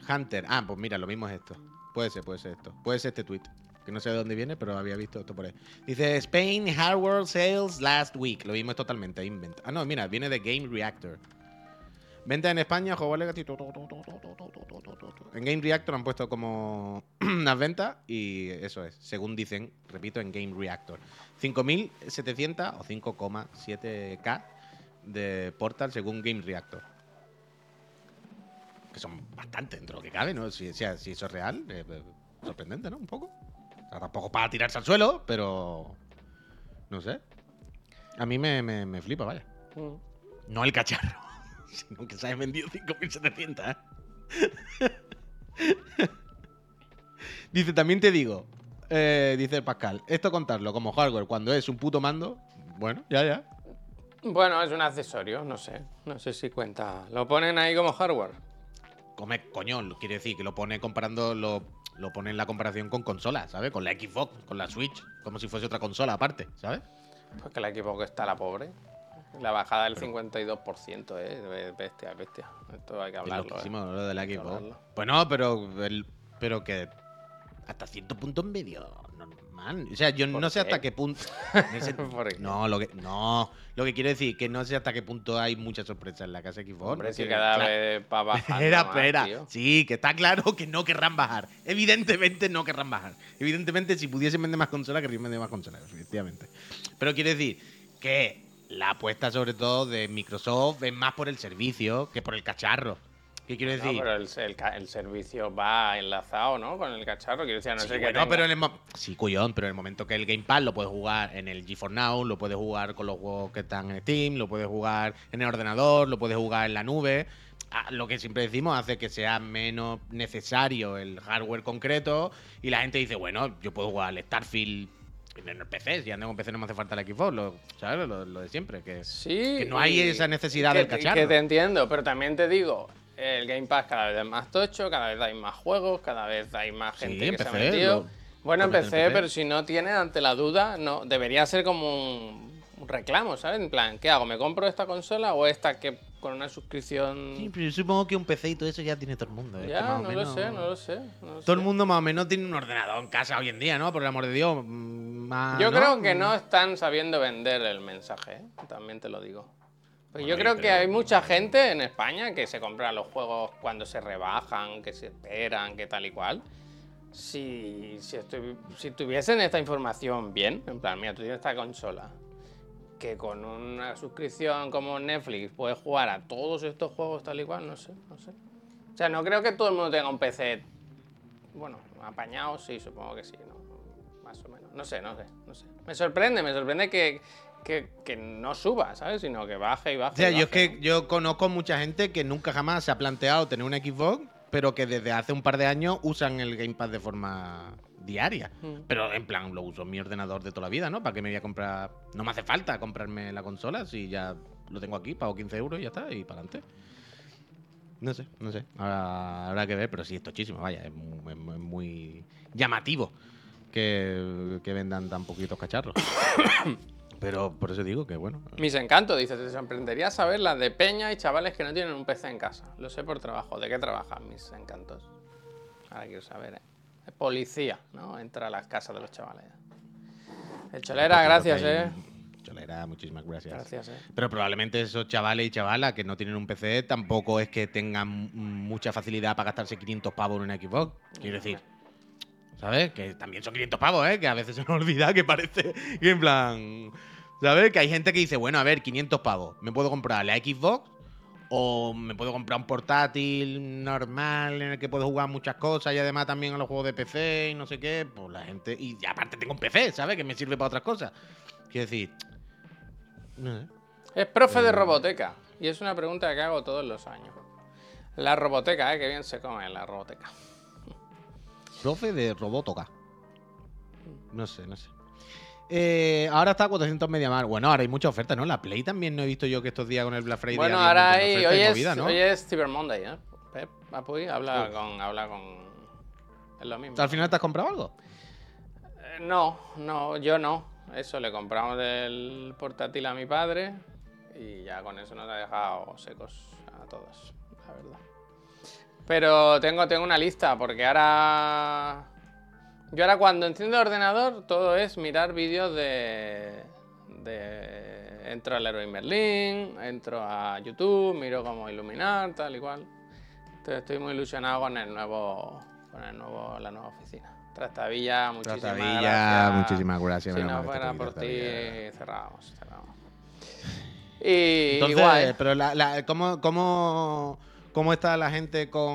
Hunter. Ah, pues mira, lo mismo es esto. Puede ser, puede ser esto. Puede ser este tweet. Que no sé de dónde viene, pero había visto esto por ahí. Dice Spain Hardware Sales Last Week. Lo mismo es totalmente invent. Ah, no, mira, viene de Game Reactor. Venta en España, juego en Game Reactor han puesto como unas ventas y eso es, según dicen, repito, en Game Reactor. 5.700 o 5,7K de Portal según Game Reactor. Que son bastante dentro de lo que cabe, ¿no? Si, eso es real, eh, eh, sorprendente, ¿no? Un poco. Tampoco para tirarse al suelo, pero. No sé. A mí me, me, me flipa, vaya. Mm. No el cacharro, sino que se haya vendido 5.700, ¿eh? dice, también te digo, eh, dice Pascal, esto contarlo como hardware cuando es un puto mando, bueno, ya, ya. Bueno, es un accesorio, no sé. No sé si cuenta. ¿Lo ponen ahí como hardware? Come, coño, lo- quiere decir que lo pone comparando, lo, lo pone en la comparación con consolas, ¿sabes? Con la Xbox, con la Switch, como si fuese otra consola aparte, ¿sabes? Pues que equipo que está la pobre. La bajada del 52%, eh. Bestia, bestia. Esto hay que Es hablarlo. loquísimo eh. lo de la que Xbox. hablarlo. Pues no, pero, el- pero que hasta cierto punto en medio normal. O sea, yo ¿Por no sé hasta qué punto. no, lo que, no, lo que quiero decir que no sé hasta qué punto hay mucha sorpresa en la casa Xbox. Hombre, ¿no? si cada claro, vez va bajando Espera, espera. Sí, que está claro que no querrán bajar. Evidentemente no querrán bajar. Evidentemente, si pudiesen vender más consolas, querrían vender más consolas, efectivamente. Pero quiero decir que la apuesta, sobre todo, de Microsoft es más por el servicio que por el cacharro. ¿Qué quiero No, decir? pero el, el ca- el servicio va enlazado, ¿no? Con el cacharro. Quiero decir, no Sí, sé qué bueno, tenga. pero en el sí, cuyón, pero en el momento que el Game Pass lo puedes jugar en el GeForce Now, lo puedes jugar con los juegos que están en Steam, lo puedes jugar en el ordenador, lo puedes jugar en la nube. Ah, Lo que siempre decimos hace que sea menos necesario el hardware concreto y la gente dice, bueno, yo puedo jugar al Starfield en el PC, si ando con PC no me hace falta el Xbox, lo, ¿sabes? Lo, lo de siempre, que Sí. que no hay esa necesidad que del cacharro. Que te entiendo, pero también te digo, el Game Pass cada vez es más tocho, cada vez hay más juegos, cada vez hay más gente en que se ha PC, metido. lo- bueno, empecé, PC. pero si no tienes ante la duda, no debería ser como un, un reclamo, ¿sabes? En plan, ¿qué hago? ¿Me compro esta consola o esta que con una suscripción? Sí, pero yo supongo que un PC y todo eso ya tiene todo el mundo. que ya, o no lo menos- sé, no lo sé. no lo Todo el sé. mundo más o menos tiene un ordenador en casa hoy en día, ¿no? Por el amor de Dios. mm, más, Yo ¿no? creo que no están sabiendo vender el mensaje, ¿eh? también te lo digo. Porque yo creo que hay mucha gente en España que se compra los juegos cuando se rebajan, que se esperan, que tal y cual. Si, si, estu- si tuviesen esta información bien, en plan, mira, tú tienes esta consola, que con una suscripción como Netflix puedes jugar a todos estos juegos tal y cual, no sé, no sé. O sea, no creo que todo el mundo tenga un PC, bueno, apañado, sí, supongo que sí, ¿no? Más o menos. No sé, no sé, no sé. Me sorprende, me sorprende que, que, que no suba, ¿sabes? Sino que baje y baje. O sea, y yo es baje, que ¿no? yo conozco mucha gente que nunca jamás se ha planteado tener una Xbox, pero que desde hace un par de años usan el Game Pass de forma diaria. Mm. Pero en plan, lo uso en mi ordenador de toda la vida, ¿no? ¿Para qué me voy a comprar? No me hace falta comprarme la consola si ya lo tengo aquí, pago 15 euros y ya está, y para adelante. No sé, no sé. Ahora habrá que ver, pero sí es tochísimo, vaya, es muy, es muy- muy llamativo que, que vendan tan poquitos cacharros. pero por eso digo que bueno. Mis encantos, dice, te sorprendería saber las de Peña y chavales que no tienen un PC en casa. Lo sé por trabajo. ¿De qué trabajan mis encantos? Ahora quiero saber, ¿eh? Policía, ¿no? Entra a las casas de los chavales. El Cholera, gracias, ¿eh? Cholera, muchísimas gracias. Gracias, ¿eh? Pero probablemente esos chavales y chavalas que no tienen un PC tampoco es que tengan mucha facilidad para gastarse 500 pavos en una Xbox. Quiero decir, ¿sabes? Que también son 500 pavos, ¿eh? Que a veces se nos olvida que parece que en plan... ¿Sabes? Que hay gente que dice, bueno, a ver, 500 pavos. ¿Me puedo comprar la Xbox? ¿O me puedo comprar un portátil normal en el que puedo jugar muchas cosas y además también a los juegos de PC y no sé qué? Pues la gente... Y aparte tengo un PC, ¿sabes? Que me sirve para otras cosas. Quiero decir... No sé. Es profe Eh. de roboteca. Y es una pregunta que hago todos los años. La roboteca, ¿eh? Que bien se come la roboteca. Profe de Robotoca. No sé, no sé. Eh, ahora está a 400 media mar. Bueno, ahora hay mucha oferta, ¿no? La Play también no he visto yo que estos días con el Black Friday. Bueno, ahora hay, hoy, y es, movida, ¿no? hoy es Cyber Monday, ¿eh? Pep, Apuy, habla con, habla con... Es lo mismo. ¿Al final te has comprado algo? Eh, No, no, yo no. Eso, le compramos el portátil a mi padre y ya con eso nos ha dejado secos a todos, la verdad. Pero tengo, tengo una lista porque ahora... Yo ahora cuando enciendo el ordenador todo es mirar vídeos de... de... Entro al Leroy Merlin, entro a YouTube, miro cómo iluminar, tal y cual. Entonces estoy muy ilusionado con el nuevo... con el nuevo, la nueva oficina. Trastavilla, muchísimas Trastavilla, gracias. muchísimas gracias. Si no fuera por ti, cerramos, cerramos. Y Entonces, igual. pero la, la- ¿cómo, cómo, cómo está la gente con.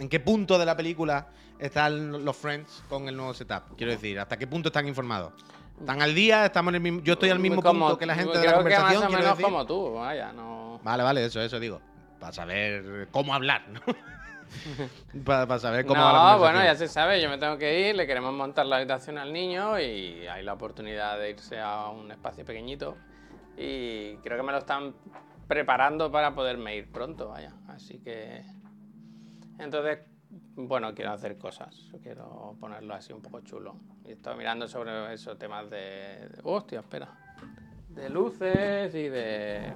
¿En qué punto de la película están los Friends con el nuevo setup? Quiero decir, ¿hasta qué punto están informados? ¿Están al día? ¿Estamos en el mismo, yo estoy al mismo Como- punto que la gente de creo la que conversación. más o menos decir. como tú, vaya, no. Vale, vale, eso, eso digo. Para saber cómo hablar, ¿no? para, saber cómo la No, bueno, ya se sabe, yo me tengo que ir, le queremos montar la habitación al niño y hay la oportunidad de irse a un espacio pequeñito y creo que me lo están preparando para poderme ir pronto, vaya. Así que... Entonces, bueno, quiero hacer cosas, quiero ponerlo así un poco chulo. Y estoy mirando sobre esos temas de... de- hostia, espera. De luces y de...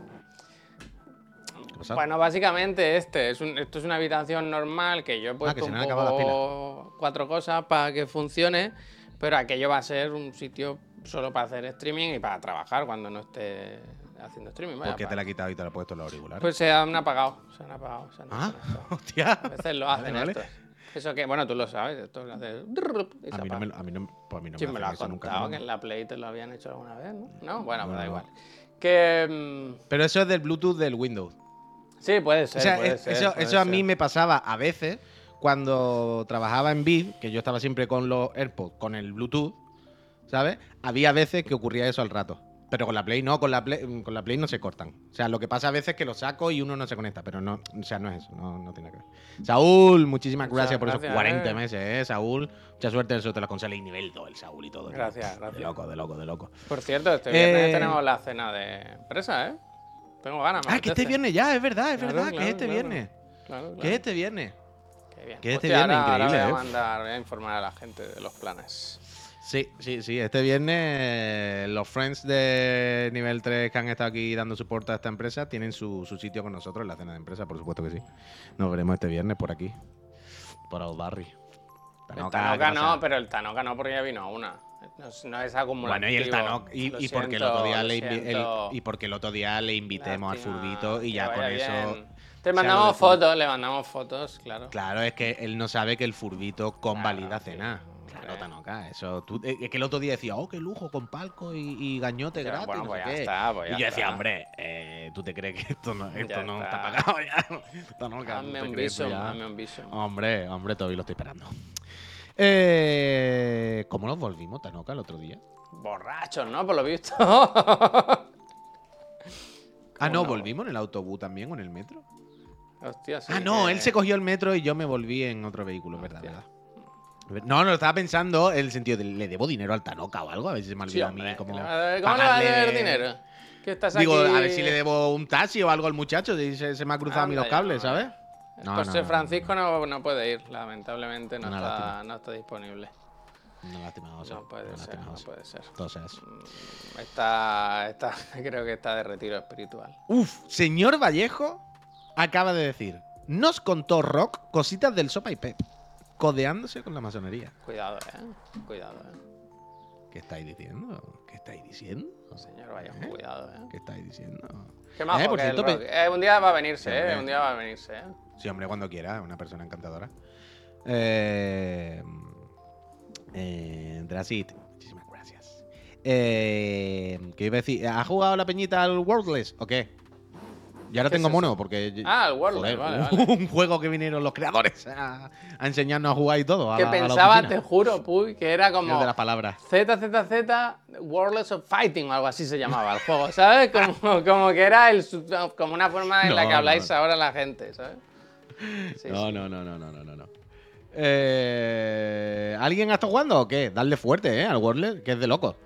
Bueno, básicamente este es un- esto es una habitación normal que yo he puesto Ah, que se un poco cuatro cosas para que funcione, Pero aquello va a ser un sitio solo para hacer streaming y para trabajar cuando no esté haciendo streaming. vaya, ¿Por qué te la has quitado y te la has puesto los auriculares? Pues se han apagado, se han apagado. Se han ah, hostia. A veces lo Vale, hacen vale. estos. Eso que, bueno, tú lo sabes, esto lo hace... se A mí no me, lo- a mí no, pues a mí no Sí, me, me lo hacen has eso nunca, contado, ¿no? que en la Play te lo habían hecho alguna vez, ¿no? No, bueno, pues No, da no. igual. Que... mm, Pero eso es del Bluetooth del Windows. sí, puede ser, O sea, puede es- ser, eso, puede eso a ser. mí me pasaba a veces cuando trabajaba en Vid, que yo estaba siempre con los AirPods, con el Bluetooth, ¿sabes? Había veces que ocurría eso al rato. Pero con la Play no, con la Play, con la Play no se cortan. O sea, lo que pasa a veces es que lo saco y uno no se conecta, pero no, o sea, no es eso, no, no tiene que ver. Saúl, muchísimas gracias por esos gracias, 40 eh. meses, ¿eh, Saúl? Mucha suerte en eso te la consola y nivel 2, el Saúl y todo. Gracias, De gracias. loco, de loco, de loco. Por cierto, este viernes Eh, tenemos la cena de empresa, ¿eh? Tengo ganas, me Ah, que este viernes ya, es verdad, es Claro, verdad, que claro, este claro. viernes. Claro, Que este viernes. Qué bien. que este Hostia, viernes ahora- ahora increíble, voy a ¿eh? mandar, voy a informar a la gente de los planes. Sí, sí, sí. Este viernes los friends de nivel 3 que han estado aquí dando soporte a esta empresa tienen su, su sitio con nosotros en la cena de empresa, por supuesto que sí. Nos veremos este viernes por aquí, por el barrio. El Tanoka, Tanoka ¿qué no, pero el Tanoka no porque ya vino a una. No, es- no es acumulativo. Bueno, y el Tanoka, y, y porque el otro día le el- y porque el otro día le invitemos Lástima, al furbito y ya con eso. bien. Te mandamos fotos, le mandamos fotos, claro. Claro, es que él no sabe que el furbito convalida Claro, cena. Claro, hombre. Tanoka, eso. Tú, eh, es que el otro día decía, oh, qué lujo, con palco y, y gañote Ya, gratis. bueno, no pues sé ya qué". está, pues y yo decía, está. hombre, eh, ¿tú te crees que esto no, esto no está. pagado ya? Tanoka, ¿tú Hazme un crees esto viso, hazme un viso. Hombre, hombre, todavía lo estoy esperando. Eh, ¿Cómo nos volvimos, Tanoka, el otro día? Borrachos, ¿no? Por lo visto. Ah, no, no? volvimos en el autobús también o en el metro. Hostia, sí. ah, no, que- él se cogió el metro y yo me volví en otro vehículo, verdad, verdad. No, no, estaba pensando en el sentido de le debo dinero al Tanoka o algo, a ver si se me Sí, olvida a hombre, mí como. ¿Cómo le va a- ¿Cómo le va a deber dinero? Que estás Digo, aquí... a ver si le debo un taxi o algo al muchacho, y se, se me ha cruzado a mí los cables. ¿sabes? No, José no, no, no, Francisco no, no puede ir, lamentablemente no, Una está, no está disponible. No, lástima, José, No puede no, ser, lástima, no puede ser. Sea eso. Está, está, creo que está de retiro espiritual. Uf, señor Vallejo acaba de decir, nos contó Rock cositas del Sopa y Pep, codeándose con la masonería. Cuidado, eh. Cuidado, eh. ¿Qué estáis diciendo? ¿Qué estáis diciendo? Señor Vallejo, ¿Eh? cuidado, eh. ¿Qué estáis diciendo? Qué majo Eh, por que es el cierto, Rock. Eh, un día va a venirse, eh. Un día va a venirse, eh. Sí, hombre, cuando quiera, es una persona encantadora. Eh, eh, Drasit, muchísimas gracias. Eh, ¿Qué iba a decir? ¿Ha jugado la peñita al Worldless o qué? Yo ahora ¿Qué es tengo mono porque. Ah, el joder, vale, un, vale. juego que vinieron los creadores a, a enseñarnos a jugar y todo. a Que la- a la pensaba, te juro, Puy, que era El como de las palabras. ZZZ Worlds of Fighting o algo así se llamaba el juego, ¿sabes? Como, como que era el, como una forma en la No, que habláis no. ahora la gente, ¿sabes? Sí, no, sí. no, no, no, no, no, no, no. Eh, ¿Alguien ha estado jugando o qué? Darle fuerte, ¿eh? Al Worldless, que es de loco.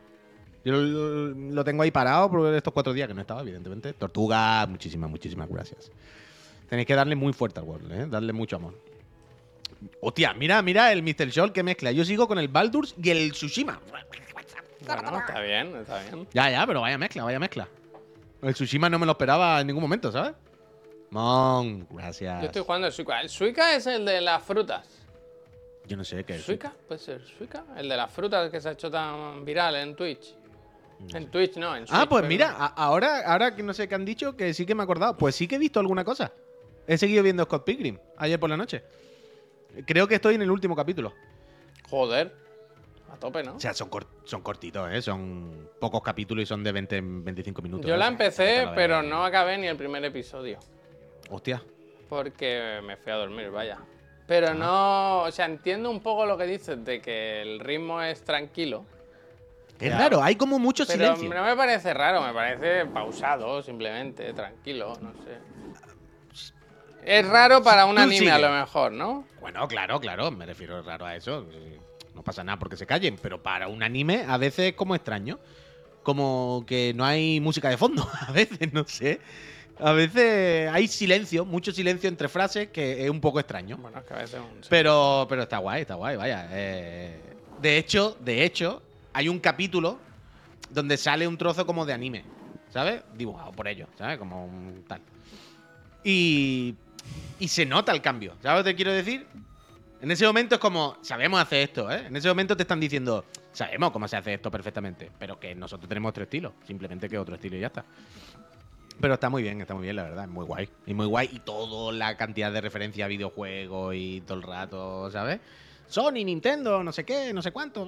Yo lo, lo tengo ahí parado por estos cuatro días que no estaba, evidentemente. Tortuga, muchísimas, muchísimas gracias. Tenéis que darle muy fuerte al Worldless, ¿eh? Darle mucho amor. Hostia, mira, mira el Mr. Shoal que mezcla. Yo sigo con el Baldur's y el Tsushima. Bueno, está bien, está bien. Ya, ya, pero vaya mezcla, vaya mezcla. El Tsushima no me lo esperaba en ningún momento, ¿sabes? Mon, gracias. Yo estoy jugando el Suica. El Suica es el de las frutas. Yo no sé qué es. ¿Suica? ¿Puede ser Suica? El de las frutas que se ha hecho tan viral en Twitch. En Twitch no, en Ah, Switch, pues pero- mira, ahora, ahora que no sé qué han dicho, que sí que me he acordado. Pues sí que he visto alguna cosa. He seguido viendo Scott Pilgrim ayer por la noche. Creo que estoy en el último capítulo. Joder. A tope, ¿no? O sea, son, cor- son cortitos, ¿eh? Son pocos capítulos y son de 20, 25 minutos. Yo la empecé, lo pero no acabé ni el primer episodio. Hostia. Porque me fui a dormir, vaya. Pero no, o sea, entiendo un poco lo que dices de que el ritmo es tranquilo. Es Ya. raro, hay como mucho Pero silencio. no me parece raro, me parece pausado, simplemente, tranquilo, no sé. Es raro para un Tú anime a lo mejor, ¿no? Bueno, claro, claro, me refiero raro a eso. No pasa nada porque se callen, pero para un anime a veces es como extraño. Como que no hay música de fondo, a veces, no sé. A veces hay silencio, mucho silencio entre frases que es un poco extraño. Bueno, es que a veces un... Pero, pero está guay, está guay, vaya. eh. de hecho, de hecho, hay un capítulo donde sale un trozo como de anime, ¿sabes? Dibujado por ellos, ¿sabes? Como un tal. Y, y se nota el cambio, ¿sabes lo que te quiero decir? En ese momento es como, sabemos hacer esto, ¿eh? En ese momento te están diciendo, sabemos cómo se hace esto perfectamente, pero que nosotros tenemos otro estilo, simplemente que otro estilo y ya está. Pero está muy bien, está muy bien, la verdad, es muy guay. Y muy guay, y toda la cantidad de referencias a videojuegos y todo el rato, ¿sabes? Sony, Nintendo, no sé qué, no sé cuánto.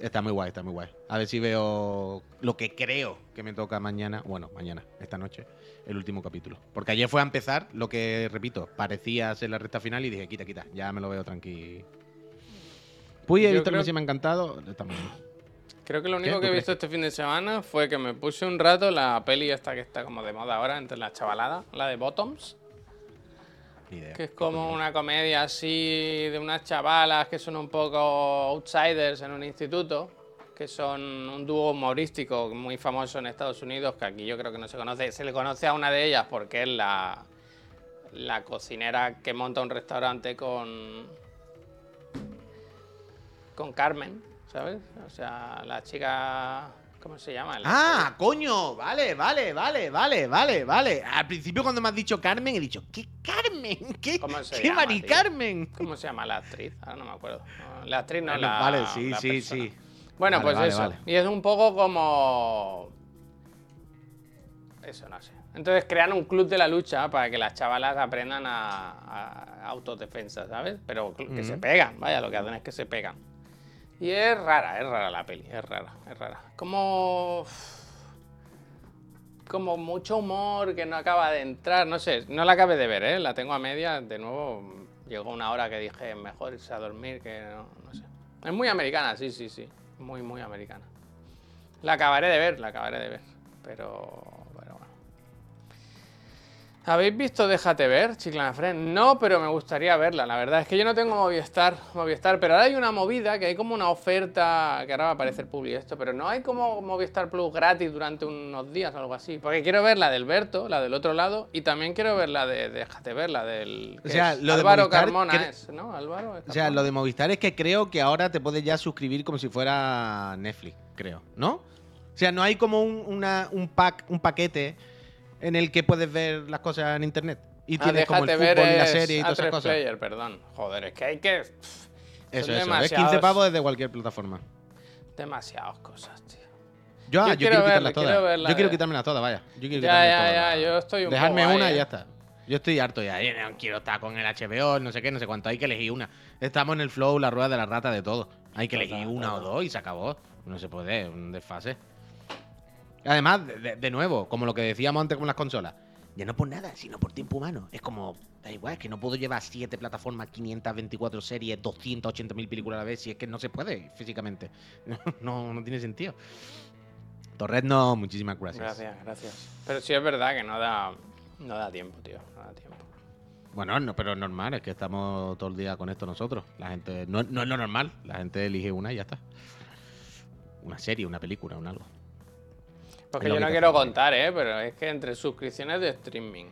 Está muy guay, está muy guay. A ver si veo lo que creo que me toca mañana, bueno, mañana, esta noche, el último capítulo. Porque ayer fue a empezar lo que, repito, parecía ser la recta final y dije, quita, quita, ya me lo veo tranqui. Puy, he visto creo- que me ha encantado. Creo que lo único que he ¿Tú visto este fin de semana fue que me puse un rato la peli esta que está como de moda ahora entre la chavalada, la de Bottoms, Ni idea. que es como una comedia así de unas chavalas que son un poco outsiders en un instituto, que son un dúo humorístico muy famoso en Estados Unidos, que aquí yo creo que no se conoce. Se le conoce a una de ellas porque es la, la cocinera que monta un restaurante con, con Carmen, ¿sabes? O sea, la chica... ¿Cómo se llama? La Ah, coño, vale, vale, vale, vale, vale, vale. Al principio cuando me has dicho Carmen he dicho, ¿qué Carmen? ¿Qué, ¿Cómo se ¿qué llama, Mari tío? Carmen? ¿Cómo se llama la actriz? Ahora no me acuerdo. La actriz no, la vale, sí, la sí, persona. sí. Bueno, Vale, pues vale, eso. vale. Y es un poco como... Eso, no sé. Entonces crean un club de la lucha para que las chavalas aprendan a, a autodefensa, ¿sabes? Pero que se Ujú. pegan, vaya, lo que hacen es que se pegan. Y es rara, es rara la peli, es rara, es rara. Como... Como mucho humor que no acaba de entrar, no sé, no la acabé de ver, ¿eh? La tengo a media, de nuevo llegó una hora que dije mejor irse a dormir que no, no sé. Es muy americana, sí, sí, sí, muy, muy americana. La acabaré de ver, la acabaré de ver, pero. ¿Habéis visto Déjate ver, Chiclanafren? No, pero me gustaría verla, la verdad. Es que yo no tengo Movistar, Movistar, pero ahora hay una movida que hay como una oferta, que ahora va a aparecer publi esto, pero no hay como Movistar Plus gratis durante unos días o algo así. Porque quiero ver la del Berto, la del otro lado, y también quiero ver la de Déjate ver, la del... O sea, de Álvaro Movistar, Carmona es, ¿no? Álvaro. O sea, lo de Movistar es que creo que ahora te puedes ya suscribir como si fuera Netflix, creo, ¿no? O sea, no hay como un, una- un pack, un paquete en el que puedes ver las cosas en internet. Y Ah, tienes como el fútbol ver y la serie y todas esas A3 cosas. Player, perdón. Joder, es que hay que... pff, Eso, eso. Es 15 demasiados- pavos desde cualquier plataforma. Demasiadas cosas, tío. Yo, Yo yo, quiero quiero, verla, quitarlas quiero todas. verla yo quiero quitármelas todas, vaya. Yo quiero Ya, ya, todas. ya, yo estoy un Dejarme poco ahí, una y ¿eh? ya está. Yo estoy harto ya. Yo no quiero estar con el HBO, no sé qué, no sé cuánto. Hay que elegir una. Estamos en el flow, la rueda de la rata de todo. Hay que elegir una o dos y se acabó. No se puede, un desfase. Además, de, nuevo, como lo que decíamos antes con las consolas. Ya no por nada, sino por tiempo humano. Es como, da igual, es que no puedo llevar siete plataformas, 524 series, 280.000 películas a la vez, si es que no se puede físicamente. No, no tiene sentido. Torres, no, muchísimas gracias. Gracias, gracias. Pero sí es verdad que no da, no da tiempo, tío. No da tiempo. Bueno, no, pero es normal, es que estamos todo el día con esto nosotros. La gente, no, no es lo normal, la gente elige una y ya está. Una serie, una película, un algo. Porque yo no quiero contar, ¿eh? Pero es que entre suscripciones de streaming,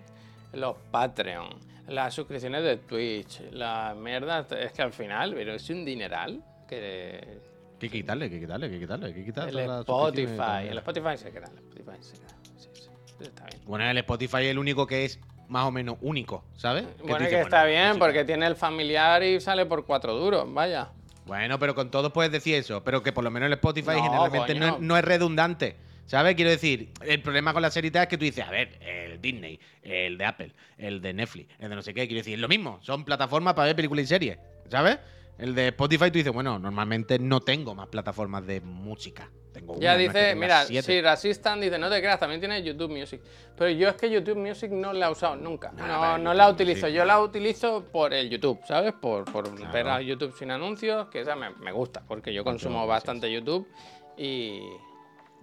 los Patreon, las suscripciones de Twitch, la mierda, es que al final, pero es un dineral que... Que quitarle, que quitarle, que quitarle, que quitarle. El todo. Spotify, el Spotify se queda, el Spotify se queda. Sí, sí, está bien. Bueno, el Spotify es el único que es más o menos único, ¿sabes? Bueno, es dices, que está bueno, bien, pues porque tiene el familiar y sale por cuatro duros, vaya. Bueno, pero con todos puedes decir eso. Pero que por lo menos el Spotify No, generalmente no es redundante. ¿Sabes? Quiero decir, el problema con la serie es que tú dices, a ver, el Disney, el de Apple, el de Netflix, el de no sé qué. Quiero decir, es lo mismo. Son plataformas para ver películas y series. ¿Sabes? El de Spotify tú dices, bueno, normalmente no tengo más plataformas de música. Tengo Ya una, dice, mira, siete. si Rasistan dice, no te creas, también tiene YouTube Music. Pero yo es que YouTube Music no la he usado nunca. No, no YouTube la utilizo. Music, Yo la utilizo por el YouTube, ¿sabes? Por, por Claro. ver a YouTube sin anuncios, que esa me, me gusta, porque yo consumo bastante YouTube y.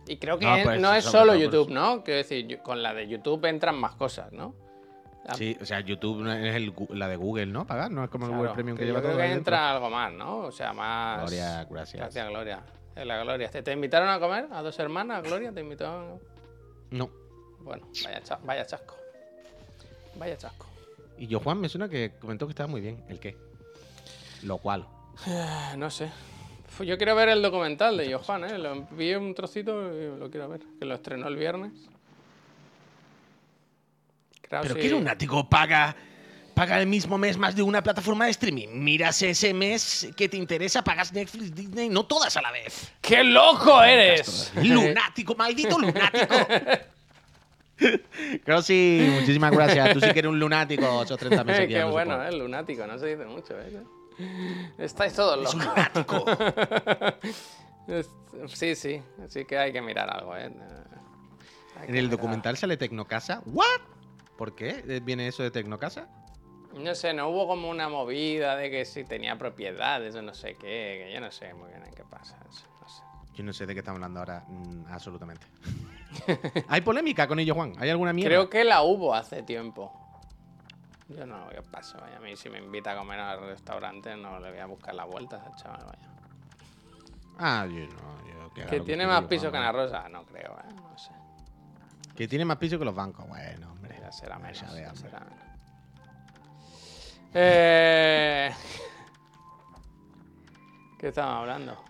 Y creo que No, pues, no es solo YouTube. ¿no? Quiero decir, con la de YouTube entran más cosas, ¿no? Sí, o sea, YouTube no es el la de Google, ¿no? Pagar, no es como el Google Premium que, que lleva yo creo todo que ahí dentro. entra algo más, ¿no? O sea, más. Gloria, gracias. Gracias, Gloria. La Gloria. ¿Te, te invitaron a comer a dos hermanas, Gloria? ¿Te invitaron? No. Bueno, vaya, vaya chasco. Vaya chasco. Y yo, Juan, me suena que comentó que estaba muy bien. ¿El qué? Lo cual. No sé. Yo quiero ver el documental de Johan, ¿eh? Lo vi un trocito y lo quiero ver. Que lo estrenó el viernes. Creo ¿Pero qué lunático paga paga el mismo mes más de una plataforma de streaming. Miras ese mes que te interesa, pagas Netflix, Disney, no todas a la vez. ¡Qué loco eres! Lunático, maldito lunático. Creo sí, muchísimas gracias. Tú sí que eres un lunático, esos 30 meses. Qué no bueno, soporto. ¿eh? Lunático, no se dice mucho, ¿eh? Estáis todos Es un locos. lunático. Sí, sí, sí que hay que mirar algo, ¿eh? En el documental sale Tecnocasa. ¿What? ¿Por qué Eh, viene eso de Tecnocasa? No sé, no hubo como una movida de que si tenía propiedades o no sé qué, que yo no sé muy bien en qué pasa eso, no sé. Yo no sé de qué estamos hablando ahora, mm, absolutamente. ¿Hay polémica con ello, Juan? ¿Hay alguna mierda? Creo que la hubo hace tiempo. Yo no, ¿qué pasa? Vaya, a mí si me invita a comer al restaurante no le voy a buscar la vuelta al chaval, vaya. Ah, yo no. Yo que Que tiene más piso que. Ana Rosa, no creo, ¿eh? No sé. Que tiene más piso que los bancos. Bueno, hombre. Ya será Ya menos. ya hombre. será menos. Eh... ¿Qué estamos hablando?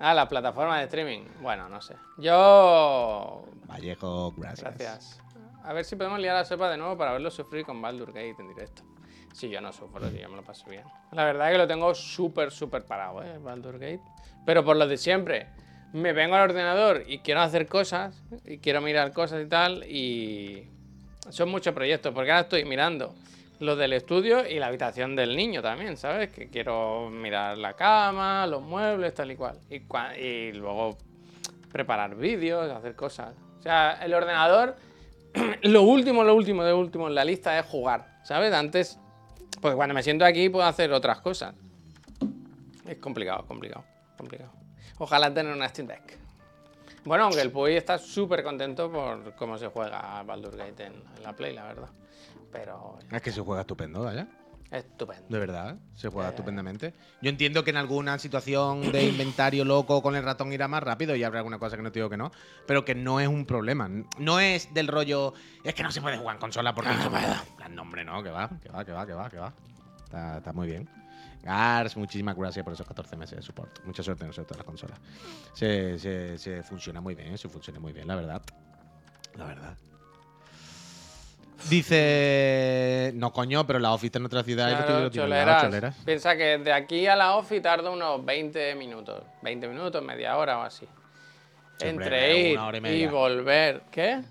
Ah, la plataforma de streaming. Bueno, no sé. Yo. Vallejo, gracias. Gracias. A ver si podemos liar a Sepa de nuevo para verlo sufrir con Baldur Gate en directo. Si yo no sufro, yo me lo paso bien. La verdad es que lo tengo súper, súper parado, ¿eh? Baldur Gate. Pero por lo de siempre. Me vengo al ordenador y quiero hacer cosas, y quiero mirar cosas y tal, y son muchos proyectos, porque ahora estoy mirando lo del estudio y la habitación del niño también, ¿sabes? Que quiero mirar la cama, los muebles, tal y cual. Y, cua- y luego preparar vídeos, hacer cosas. O sea, el ordenador, lo último, lo último, de último en la lista es jugar, ¿sabes? Antes, porque cuando me siento aquí puedo hacer otras cosas. Es complicado, complicado, complicado. Ojalá tener una Steam Deck. Bueno, aunque el Puy está súper contento por cómo se juega Baldur Gate en, la Play, la verdad. Pero Es que se juega estupendo, vaya. Estupendo. De verdad, se juega Eh. estupendamente. Yo entiendo que en alguna situación de inventario loco con el ratón irá más rápido y habrá alguna cosa que no te digo que no, pero que no es un problema. No es del rollo, es que no se puede jugar en consola porque no se puede. Plan, nombre, no, que va, que va, que va, que va, que va. Está, está muy bien. Gars, muchísimas gracias por esos 14 meses de support. Mucha suerte en todas las consolas. Se, se, se funciona muy bien, se funciona muy bien, la verdad. La verdad. Dice. No, coño, pero la office está en otra ciudad Claro, al lado, choleras. choleras. Piensa que de aquí a la OFI tarda unos 20 minutos. 20 minutos, media hora o así. Entre ir y volver. ¿Qué?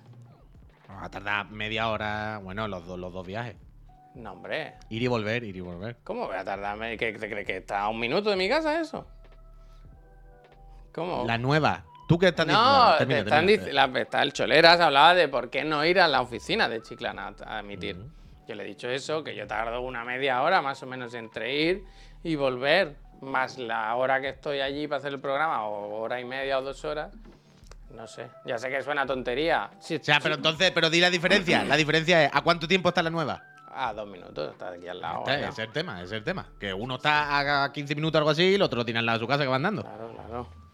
Va a tardar media hora. Bueno, los dos, los dos viajes. No, hombre. Ir y volver, ir y volver. ¿Cómo voy a tardar? ¿Qué te crees que está a un minuto de mi casa eso? ¿Cómo? La nueva. ¿Tú qué estás no, diciendo? Termina, están dic- la- está el Choleras hablaba de por qué no ir a la oficina de Chiclana a, emitir. Yo le he dicho eso, que yo tardo una media hora más o menos entre ir y volver, más la hora que estoy allí para hacer el programa, o hora y media o dos horas. No sé, ya sé que suena tontería. O sea, pero entonces, pero di la diferencia. La diferencia es, ¿a cuánto tiempo está la nueva? A dos minutos, está aquí al lado. Este, es el tema, ese es el tema. Que uno está a 15 minutos o algo así y el otro lo tiene al lado de su casa que va andando. Claro, claro.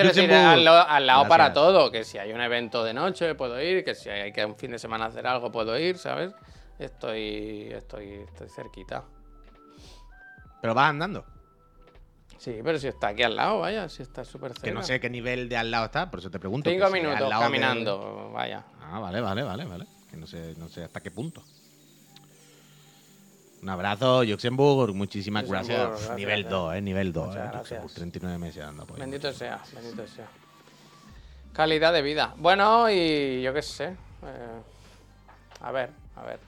Quiero decir, al, lado para todo, que si hay un evento de noche puedo ir, que si hay que un fin de semana hacer algo puedo ir, ¿sabes? Estoy, estoy, estoy cerquita. Pero vas andando. Sí, pero si está aquí al lado, vaya, si está súper cerca. Que no sé qué nivel de al lado está, por eso te pregunto. Cinco si minutos caminando, vaya. Ah, vale, vale, vale, vale. Que no sé, no sé hasta qué punto. Un abrazo, Luxemburgo. Muchísimas gracias. gracias, nivel eh. 2, eh. Nivel 2, Muchas eh. gracias. Luxemburgo, 39 meses dando apoyo. Bendito sea, bendito sea. Calidad de vida. Bueno, y yo qué sé. eh, a ver, a ver.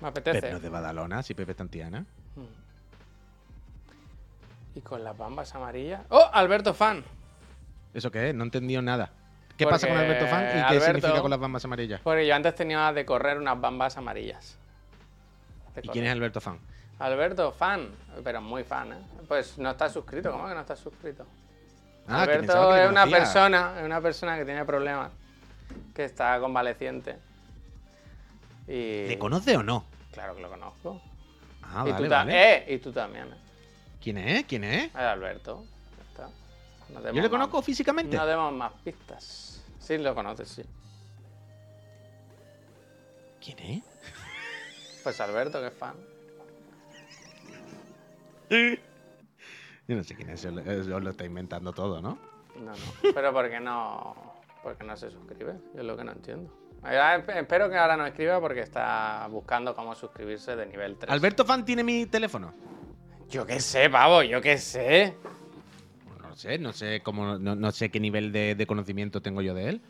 Me apetece. Pepe no es de Badalona, si Pepe está en Tiana. Y con las bambas amarillas. ¡Oh! Alberto Fan. ¿Eso qué es? No he entendido nada. ¿Qué pasa con Alberto Fan y qué significa con las bambas amarillas? Porque yo antes tenía de correr unas bambas amarillas. ¿Y quién es Alberto Fan? Alberto, fan, pero muy fan, ¿eh? Pues no estás suscrito, ¿cómo que no estás suscrito? Ah, Alberto que es una persona, es una persona que tiene problemas, que está convaleciente. Y ¿Le conoce o no? claro que lo conozco. Ah, y, vale, tú vale. eh, y tú también. ¿eh? ¿Quién es? ¿Quién es? Es Alberto. ya está. No ¿Yo le más- conozco físicamente? No demos más pistas. Sí, lo conoces, sí. ¿Quién es? Pues Alberto, que es fan. Yo no sé quién es, os lo, está inventando todo, ¿no? No, no. Pero ¿por qué no? Porque no se suscribe. Yo es lo que no entiendo. Eh, Espero que ahora no escriba porque está buscando cómo suscribirse de nivel 3. ¿Alberto Fan tiene mi teléfono? Yo qué sé, pavo, yo qué sé. No sé, no sé cómo, no, no sé qué nivel de, de conocimiento tengo yo de él.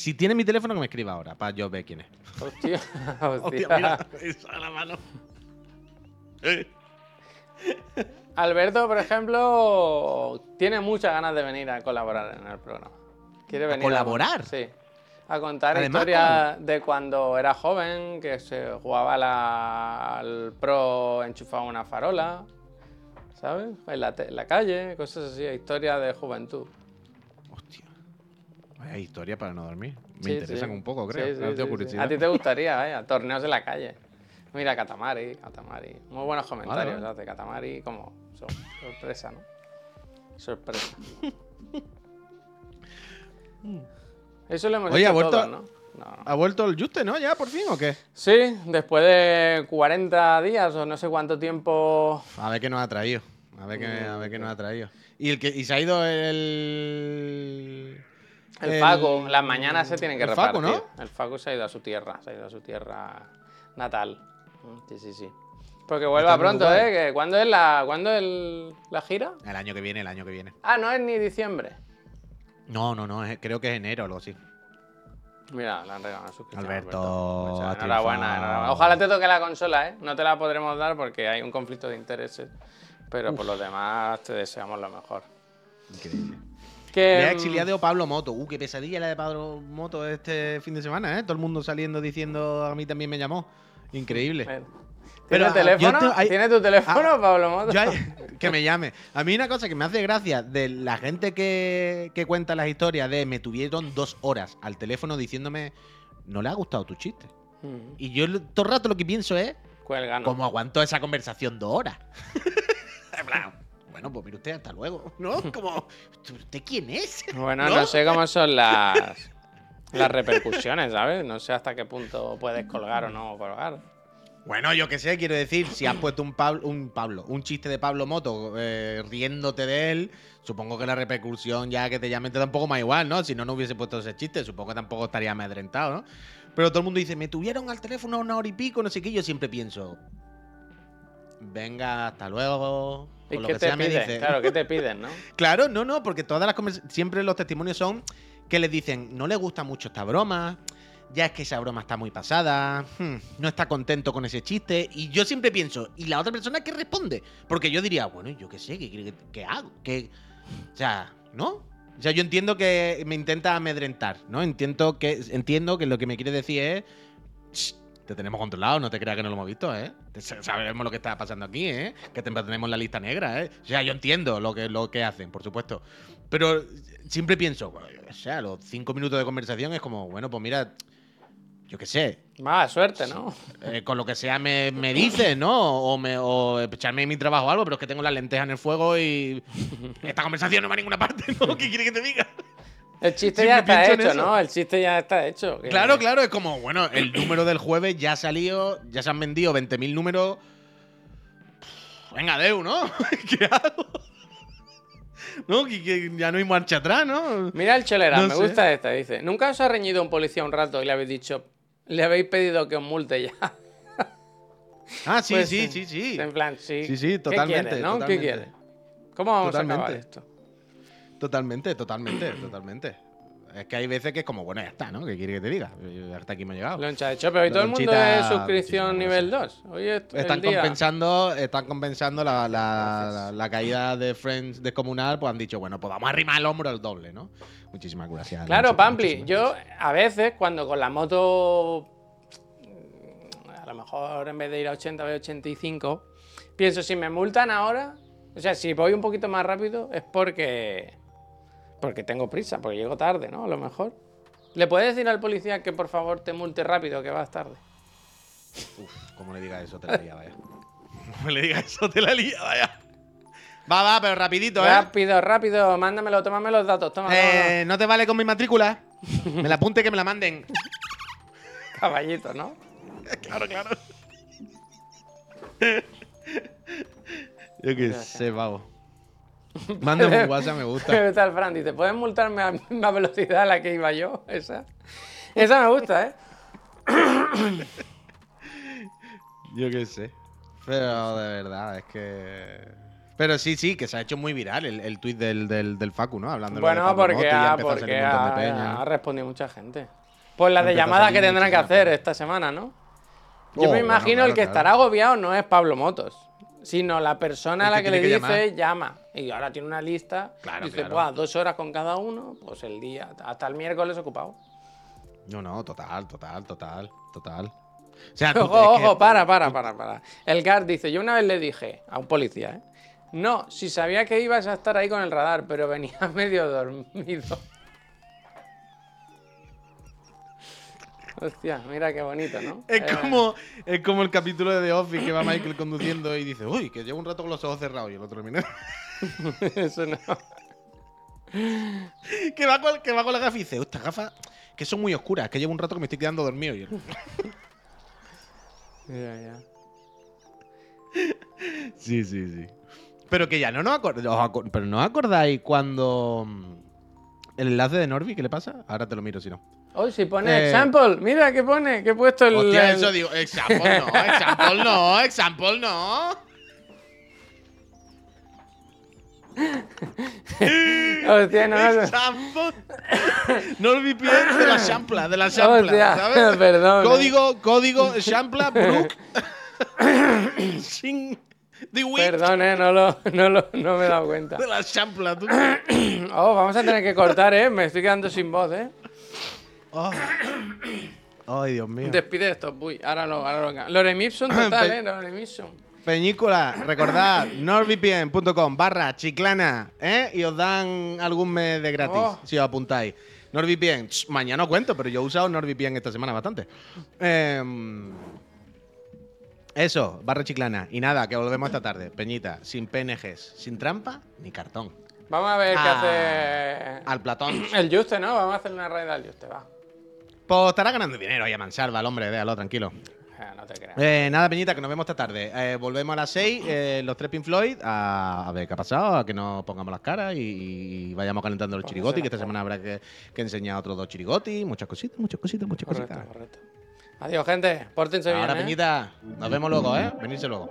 Si tiene mi teléfono, que me escriba ahora, para yo ver quién es. Hostia, Hostia, hostia. mira, eso a la mano. Alberto, por ejemplo, tiene muchas ganas de venir a colaborar en el programa. Quiere venir colaborar? sí. A contar Además, historias de cuando era joven, que se jugaba la- al pro enchufado una farola, ¿sabes? En la, en la calle, cosas así, historias de juventud. Vaya historia para no dormir. Me Sí, interesan sí. un poco, creo. sí, No curiosidad. A ti te gustaría, vaya, torneos en la calle. Mira, Katamari, Katamari. Muy buenos comentarios vale. hace Katamari, como so- sorpresa, ¿no? Sorpresa. Eso lo hemos Oye, hecho ha vuelto- todos, ¿no? No, no. ¿Ha vuelto el Juste, no? ¿Ya por fin o qué? Sí, después de 40 días o no sé cuánto tiempo. A ver qué nos ha traído. A ver qué, a ver qué nos ha traído. ¿Y, el que, y se ha ido el. El, Facu, las mañanas se tienen que el repartir. ¿no? El Facu se ha ido a su tierra, se ha ido a su tierra natal. Mm, Sí, sí, sí. Porque vuelva pronto. ¿eh? ¿Cuándo es, la, ¿cuándo es el- la gira? El año que viene, el año que viene. Ah, no es ni diciembre. No, no, no. es- creo que es enero o algo así. Mira, le han regalado una suscripción. Alberto, ha enhorabuena, enhorabuena. Ojalá te toque la consola, ¿eh? No te la podremos dar porque hay un conflicto de intereses. Pero por lo demás te deseamos lo mejor. Increíble. Que, Le ha mm, exiliado Pablo Moto. Uh, qué pesadilla la de Pablo Moto este fin de semana, ¿eh? Todo el mundo saliendo diciendo a mí también me llamó. Increíble. ¿Tiene Pero, ah, teléfono? te- hay- ¿Tiene tu teléfono, Ah, Pablo Moto? Yo que me llame. A mí una cosa que me hace gracia de la gente que, que cuenta las historias de me tuvieron dos horas al teléfono diciéndome no le ha gustado tu chiste. Mm, Y yo todo el rato lo que pienso es Cuelga, ¿no? ¿cómo aguanto esa conversación dos horas? Bueno, pues mire usted, hasta luego. ¿No? Como, ¿usted quién es? Bueno, no sé cómo son las, las repercusiones, ¿sabes? No sé hasta qué punto puedes colgar o no colgar. Bueno, yo qué sé, quiero decir, si has puesto un Pablo, un Pablo, un chiste de Pablo Moto eh, riéndote de él, supongo que la repercusión ya que te llamen te da un poco más igual, ¿no? Si no, no hubiese puesto ese chiste, supongo que tampoco estaría amedrentado, ¿no? Pero todo el mundo dice, me tuvieron al teléfono una hora y pico, no sé qué, yo siempre pienso, venga, hasta luego. ¿Y con lo qué que te sea me piden? dice. Claro, ¿qué te piden, no? Claro, no, no, porque todas las convers- siempre los testimonios son que les dicen, no le gusta mucho esta broma, ya es que esa broma está muy pasada, hmm, no está contento con ese chiste, y yo siempre pienso, ¿y la otra persona qué responde? Porque yo diría, bueno, yo qué sé, ¿qué, que- qué hago? ¿Qué? O sea, ¿no? O sea, yo entiendo que me intenta amedrentar, ¿no? Entiendo que, entiendo que lo que me quiere decir es, "Shh, te tenemos controlado, no te creas que no lo hemos visto, ¿eh? Sabemos lo que está pasando aquí, ¿eh? Que te tenemos en la lista negra, ¿eh? O sea, yo entiendo lo que, lo que hacen, por supuesto. Pero siempre pienso, bueno, yo qué sé, a los cinco minutos de conversación es como, bueno, pues mira, yo qué sé, Mala suerte, ¿no? eh, con lo que sea me, me dices, ¿no? O, me, o echarme mi trabajo o algo, pero es que tengo las lentejas en el fuego y esta conversación no va a ninguna parte, ¿no? ¿Qué quiere que te diga? El chiste ya está hecho. ¿no? El chiste ya está hecho. Claro, claro, es como, bueno, el número del jueves ya ha salido, ya se han vendido 20.000 números. Venga, Deu, ¿no? ¿Qué hago? ¿No? Que, que ya no hay marcha atrás, ¿no? Mira el chelera, No me sé. gusta esta, dice. ¿Nunca os ha reñido un policía un rato y le habéis dicho, le habéis pedido que os multe ya? Ah, sí, Pues, sí, sí, sí. En plan, sí. Sí, sí, ¿Qué totalmente, quieres, no? ¿Qué quieres? ¿Cómo vamos a acabar esto? Totalmente, totalmente, totalmente. Es que hay veces que es como, bueno, ya está, ¿no? ¿Qué quiere que te diga? Hasta aquí me he llegado. Loncha de chope. Hoy todo el mundo es suscripción nivel 2. Hoy es el Están día. compensando, están compensando la, la- Gracias. la- la caída de Friends descomunal, pues han dicho, bueno, pues vamos a arrimar el hombro al doble, ¿no? Muchísimas gracias. Claro, Pampli, yo a veces cuando con la moto a lo mejor en vez de ir a 80 voy a 85, pienso si me multan ahora, o sea, si voy un poquito más rápido es porque porque tengo prisa, porque llego tarde, ¿no? A lo mejor. ¿Le puedes decir al policía que por favor te multe rápido, que vas tarde? Uf, como le diga eso, te la lía, vaya. Como le diga eso, te la lía, vaya. Va, va, pero rapidito, ¿eh? Rápido, rápido, mándamelo, tómame los datos, toma, Eh, ¿No te vale con mi matrícula? Me la apunte que me la manden. caballito, ¿no? claro, claro. Yo qué sé, pavo. Mándame un WhatsApp, me gusta. ¿Qué tal, Fran? Dice, ¿puedes multarme a la misma velocidad a la que iba yo? Esa. Esa me gusta, ¿eh? Yo qué sé. Pero de verdad, es que. Pero sí, sí, que se ha hecho muy viral el, el tuit del, del, del Facu, ¿no? Hablando de de Bueno, Pablo porque, ha, porque de ha, respondido mucha gente. Pues la de Empezó a llamada salir que tendrán que hacer esta semana, ¿no? Yo Oh, me bueno, imagino claro, el que claro. estará agobiado no es Pablo Motos, sino la persona a la que le dice que llama. Y ahora tiene una lista. Claro, dice, claro. "Buah, dos horas con cada uno, pues el día, hasta el miércoles ocupado. No, no, total, total, total, total. O sea, tú- Ojo, que- ojo, para, para, para, para. El guard dice, yo una vez le dije a un policía, ¿eh? No, si sabía que ibas a estar ahí con el radar, pero venía medio dormido. Hostia, mira qué bonito, ¿no? Es Eh, como, es como el capítulo de The Office que va Michael conduciendo y dice, uy, que llevo un rato con los ojos cerrados y el otro mira. Eso no. que, va con, que va con la gafa y dice, estas gafas que son muy oscuras, que llevo un rato que me estoy quedando dormido. Y ya. sí, sí, sí. Pero que ya no nos acordáis. Pero no acordáis cuando. mm, El enlace de Norby, ¿qué le pasa? Ahora te lo miro si no. Hoy si pone Eh, example, mira que pone, que he puesto el. Hostia, el- eso digo. Example no, example no, example no. Hostia, no, no. Example. NordVPN de la champla, de la champla. Hostia, ¿sabes? perdón, eh. Código, código champla, Brook. Sin. Perdón, eh, no, lo, no, lo, no me he dado cuenta. de la champla, tú. Oh, vamos a tener que cortar, eh. Me estoy quedando sin voz, eh. Oh. Ay, Dios mío. Despide esto, uy, ahora lo, ahora lo Lorem Ipsum total, eh, Lorem Ipsum. Peñícola, recordad, nordvpn.com barra chiclana, ¿eh? Y os dan algún mes de gratis, Oh. si os apuntáis. NordVPN, ch, mañana os cuento, pero yo he usado NordVPN esta semana bastante. Em, eso, barra chiclana. Y nada, que volvemos esta tarde. Peñita, sin PNGs, sin trampa ni cartón. Vamos a ver qué Ah, hace Al Platón. el Juste, ¿no? Vamos a hacer una raid al Juste, va. Pues estará ganando dinero ahí a mansalva el hombre, déjalo, tranquilo. Eh, no te creas. Eh, nada, Peñita, que nos vemos esta tarde. Eh, volvemos a las 6, eh, los tres Pink Floyd, a, a ver qué ha pasado, a que nos pongamos las caras y, y vayamos calentando el Póngase chirigoti, que esta semana habrá que, que enseñar otros dos chirigotis, muchas cositas, muchas cositas, muchas Correcto, cositas. correcto. Adiós, gente. Pórtense Ahora, bien. Peñita, nos vemos luego, ¿eh? Venirse luego.